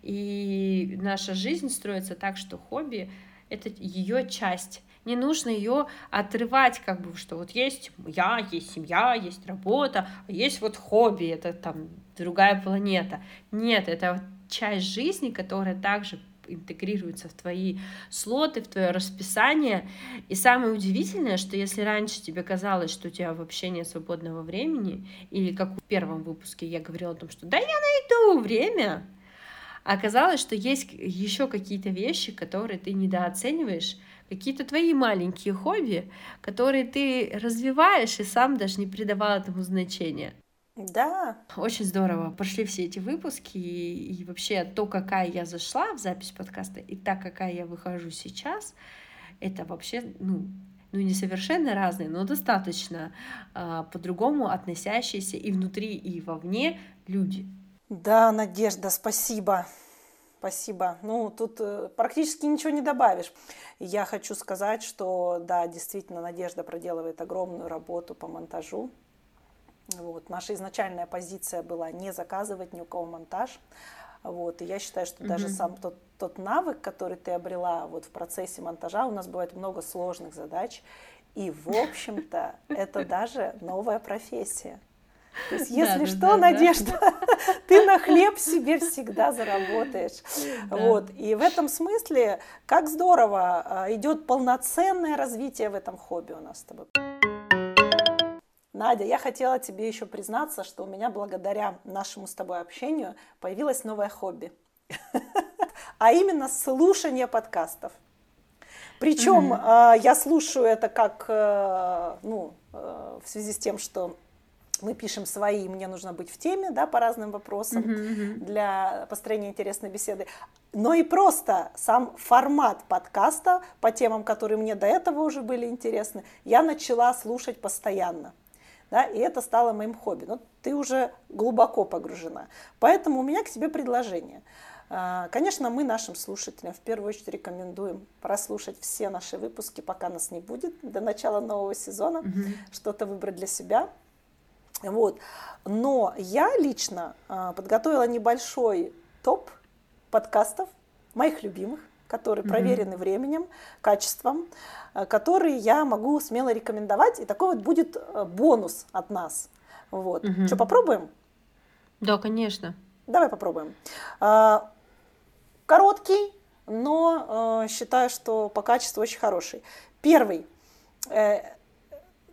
И наша жизнь строится так, что хобби — это ее часть. Не нужно ее отрывать, как бы, что вот есть я, есть семья, есть работа, а есть вот хобби, это там другая планета. Нет, это часть жизни, которая также интегрируется в твои слоты, в твое расписание. И самое удивительное, что если раньше тебе казалось, что у тебя вообще нет свободного времени, или как в первом выпуске я говорила о том, что да я найду время, оказалось, что есть еще какие-то вещи, которые ты недооцениваешь, какие-то твои маленькие хобби, которые ты развиваешь и сам даже не придавал этому значения. Да. Очень здорово. Прошли все эти выпуски, и, и вообще то, какая я зашла в запись подкаста, и та, какая я выхожу сейчас, это вообще, ну, ну не совершенно разные, но достаточно э, по-другому относящиеся и внутри, и вовне люди. Да, Надежда, спасибо. Спасибо. Ну, тут э, практически ничего не добавишь. Я хочу сказать, что, да, действительно, Надежда проделывает огромную работу по монтажу. Вот. Наша изначальная позиция была не заказывать ни у кого монтаж. Вот. И я считаю, что mm-hmm. даже сам тот, тот навык, который ты обрела вот в процессе монтажа, у нас бывает много сложных задач. И, в общем-то, это даже новая профессия. То есть, если да, что, да, Надежда, да. ты на хлеб себе всегда заработаешь. Да. Вот. И в этом смысле, как здорово, а, идет полноценное развитие в этом хобби у нас с тобой. Надя, я хотела тебе еще признаться, что у меня благодаря нашему с тобой общению появилось новое хобби. А именно слушание подкастов. Причем mm-hmm. я слушаю это как, э, ну, э, в связи с тем, что мы пишем свои, мне нужно быть в теме, да, по разным вопросам для построения интересной беседы, но и просто сам формат подкаста по темам, которые мне до этого уже были интересны, я начала слушать постоянно да, и это стало моим хобби. Но ты уже глубоко погружена. Поэтому у меня к тебе предложение. А, конечно, мы нашим слушателям в первую очередь рекомендуем прослушать все наши выпуски, пока нас не будет, до начала нового сезона, угу. что-то выбрать для себя. Вот. Но я лично а, подготовила небольшой топ подкастов, моих любимых, которые mm-hmm. проверены временем, качеством, э, которые я могу смело рекомендовать. И такой вот будет э, бонус от нас. Вот. Mm-hmm. Что, попробуем? Да, конечно. Давай попробуем. А, короткий, но э, считаю, что по качеству очень хороший. Первый.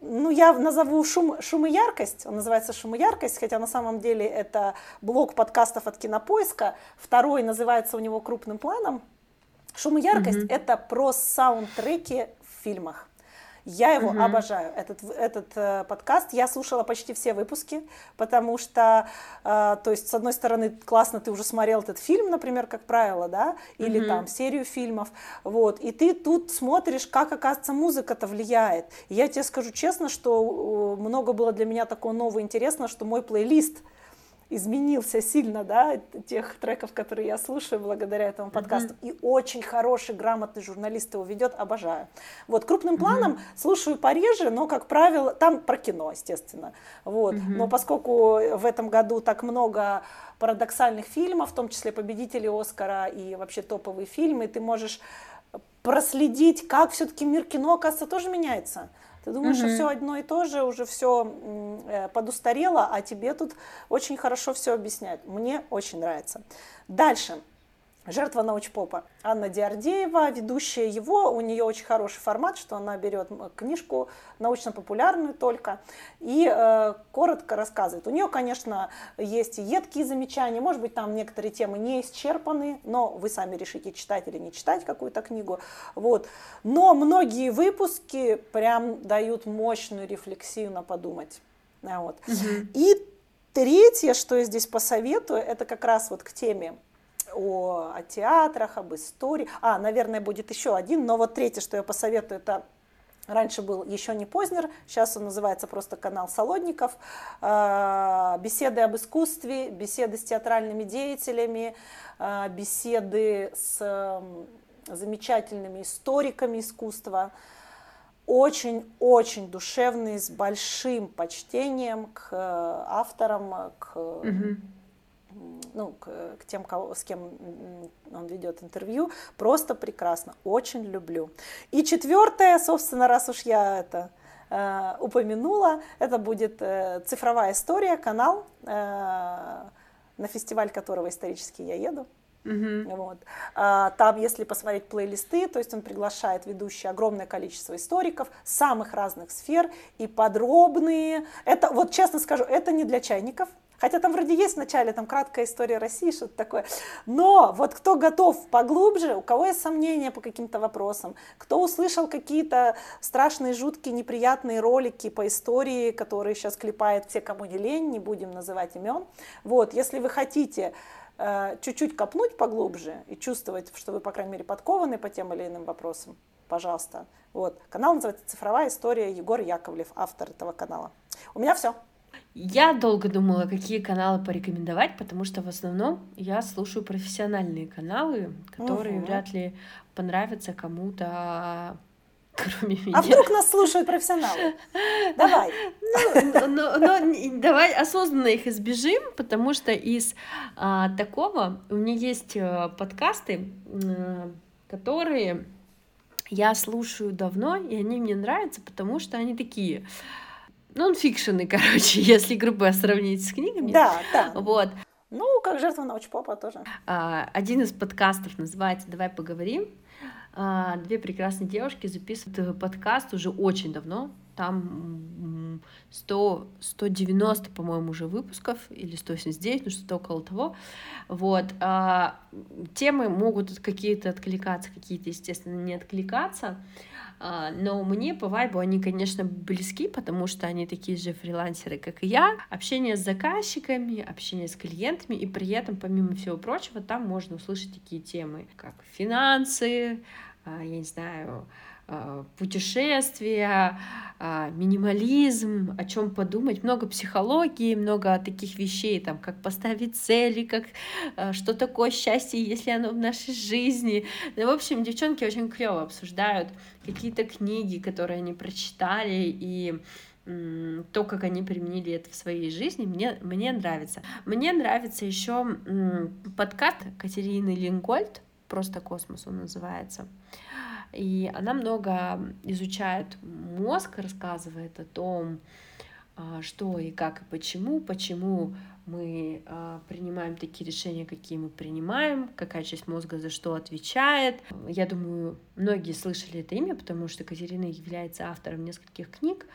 Ну, я назову шум, шум и яркость. Он называется шум и яркость, хотя на самом деле это блок подкастов от Кинопоиска. Второй называется у него крупным планом. Шум и яркость mm-hmm. это про саундтреки в фильмах. Я его uh обожаю, этот, этот э, подкаст. Я слушала почти все выпуски, потому что, э, то есть, с одной стороны, классно, ты уже смотрел этот фильм, например, как правило, да, или uh там серию фильмов, вот, и ты тут смотришь, как, оказывается, музыка-то влияет. И я тебе скажу честно, что много было для меня такого нового интересного, что мой плейлист – изменился сильно, да, тех треков, которые я слушаю благодаря этому подкасту. Mm-hmm. И очень хороший, грамотный журналист его ведет, обожаю. Вот, крупным планом mm-hmm. слушаю пореже, но, как правило, там про кино, естественно. Вот. Mm-hmm. Но поскольку в этом году так много парадоксальных фильмов, в том числе победители Оскара и вообще топовые фильмы, ты можешь проследить, как все-таки мир кино, оказывается, тоже меняется. Ты думаешь, угу. что все одно и то же, уже все э, подустарело, а тебе тут очень хорошо все объясняют. Мне очень нравится. Дальше. Жертва научпопа. Анна Диардеева, ведущая его, у нее очень хороший формат, что она берет книжку научно-популярную только и э, коротко рассказывает. У нее, конечно, есть и едкие замечания, может быть, там некоторые темы не исчерпаны, но вы сами решите, читать или не читать какую-то книгу. Вот. Но многие выпуски прям дают мощную рефлексию на подумать. Вот. Угу. И третье, что я здесь посоветую, это как раз вот к теме о, о театрах, об истории. А, наверное, будет еще один, но вот третье, что я посоветую, это Раньше был еще не Познер, сейчас он называется просто канал Солодников. А, беседы об искусстве, беседы с театральными деятелями, а, беседы с замечательными историками искусства. Очень-очень душевные, с большим почтением к авторам, к угу ну, к, к тем, кого, с кем он ведет интервью, просто прекрасно, очень люблю. И четвертое, собственно, раз уж я это э, упомянула, это будет э, цифровая история, канал, э, на фестиваль которого исторически я еду. Uh-huh. Вот. А, там, если посмотреть плейлисты, то есть он приглашает ведущие огромное количество историков самых разных сфер и подробные. Это, вот честно скажу, это не для чайников, Хотя там вроде есть в начале там краткая история России, что-то такое. Но вот кто готов поглубже, у кого есть сомнения по каким-то вопросам, кто услышал какие-то страшные, жуткие, неприятные ролики по истории, которые сейчас клепает все, кому не лень, не будем называть имен. Вот, если вы хотите э, чуть-чуть копнуть поглубже и чувствовать, что вы, по крайней мере, подкованы по тем или иным вопросам, пожалуйста. Вот. Канал называется «Цифровая история». Егор Яковлев, автор этого канала. У меня все. Я долго думала, какие каналы порекомендовать, потому что в основном я слушаю профессиональные каналы, которые угу. вряд ли понравятся кому-то кроме меня. А вдруг нас слушают профессионалы? Давай. Ну, но, но, давай осознанно их избежим, потому что из а, такого у меня есть а, подкасты, а, которые я слушаю давно, и они мне нравятся, потому что они такие нонфикшены, короче, если грубо сравнить с книгами. Да, да. Вот. Ну, как жертва научпопа тоже. А, один из подкастов называется «Давай поговорим». А, две прекрасные девушки записывают подкаст уже очень давно. Там 100, 190, по-моему, уже выпусков, или 179, ну что-то около того. Вот. А, темы могут какие-то откликаться, какие-то, естественно, не откликаться. А, но мне по вайбу они, конечно, близки, потому что они такие же фрилансеры, как и я. Общение с заказчиками, общение с клиентами, и при этом, помимо всего прочего, там можно услышать такие темы, как финансы, а, я не знаю, путешествия, а, минимализм, о чем подумать, много психологии, много таких вещей, там, как поставить цели, как а, что такое счастье, если оно в нашей жизни. Ну, в общем, девчонки очень клево обсуждают какие-то книги, которые они прочитали, и то, как они применили это в своей жизни, мне, мне нравится. Мне нравится еще подкаст Катерины Лингольд, просто космос он называется. И она много изучает мозг, рассказывает о том, а, что и как и почему, почему мы а, принимаем такие решения, какие мы принимаем, какая часть мозга за что отвечает. Я думаю, многие слышали это имя, потому что Катерина является автором нескольких книг,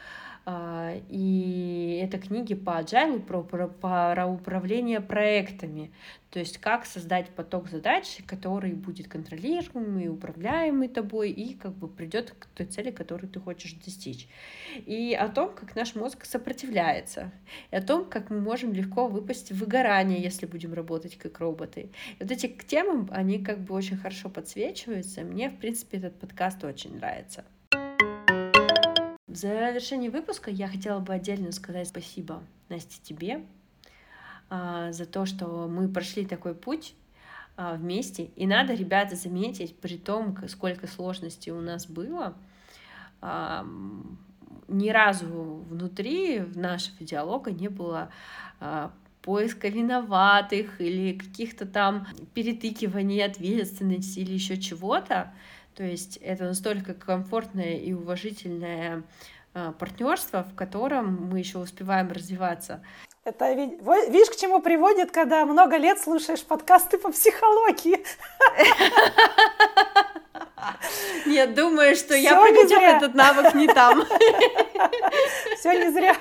и это книги по agile, про, про, про управление проектами. То есть как создать поток задач, который будет контролируемый, управляемый тобой и как бы придет к той цели, которую ты хочешь достичь. И о том, как наш мозг сопротивляется. И о том, как мы можем легко выпасть в выгорание, если будем работать как роботы. И вот эти темы, они как бы очень хорошо подсвечиваются. Мне, в принципе, этот подкаст очень нравится. В завершении выпуска я хотела бы отдельно сказать спасибо, Насте, тебе а, за то, что мы прошли такой путь а, вместе. И надо, ребята, заметить, при том, сколько сложностей у нас было, ни разу внутри нашего диалога не было а, поиска виноватых или каких-то там перетыкиваний ответственности или еще чего-то. То есть это настолько комфортное и уважительное а, партнерство, в котором мы еще успеваем развиваться. Это видишь, к чему приводит, когда много лет слушаешь подкасты по психологии. Нет, думаю, что я применю этот навык не там. Все не зря.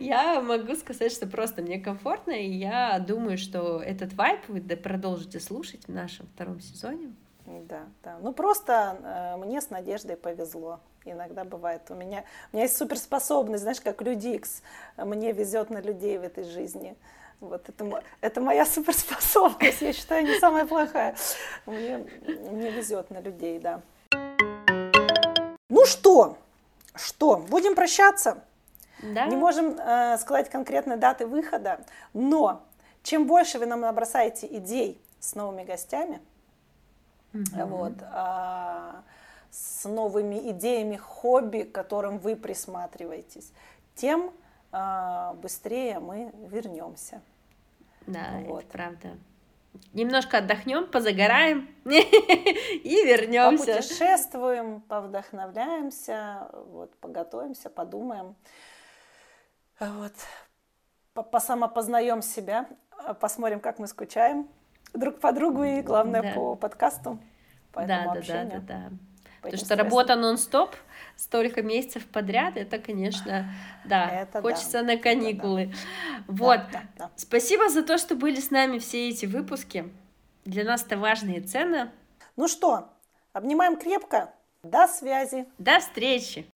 Я могу сказать, что просто мне комфортно, и я думаю, что этот вайп вы продолжите слушать в нашем втором сезоне. Да, да. Ну просто э, мне с Надеждой повезло. Иногда бывает. У меня, у меня есть суперспособность, знаешь, как люди X. Мне везет на людей в этой жизни. Вот это, это моя суперспособность, я считаю, не самая плохая. Мне, мне везет на людей, да. Ну что, что, будем прощаться? Да. Не можем э, сказать конкретной даты выхода, но чем больше вы нам набросаете идей с новыми гостями, mm-hmm. вот, а, с новыми идеями, хобби, к которым вы присматриваетесь, тем а, быстрее мы вернемся. Да, вот. это правда. Немножко отдохнем, позагораем и вернемся. Попутешествуем, повдохновляемся, вот, поготовимся, подумаем. Вот. Посамопознаем себя, посмотрим, как мы скучаем друг по другу и, главное, да. по подкасту. По да, да, да, да, да. Потому что работа нон-стоп, столько месяцев подряд, это, конечно, да, это хочется да. на каникулы. Да, вот. Да, да, да. Спасибо за то, что были с нами все эти выпуски. Для нас это важные цены. Ну что, обнимаем крепко. До связи. До встречи.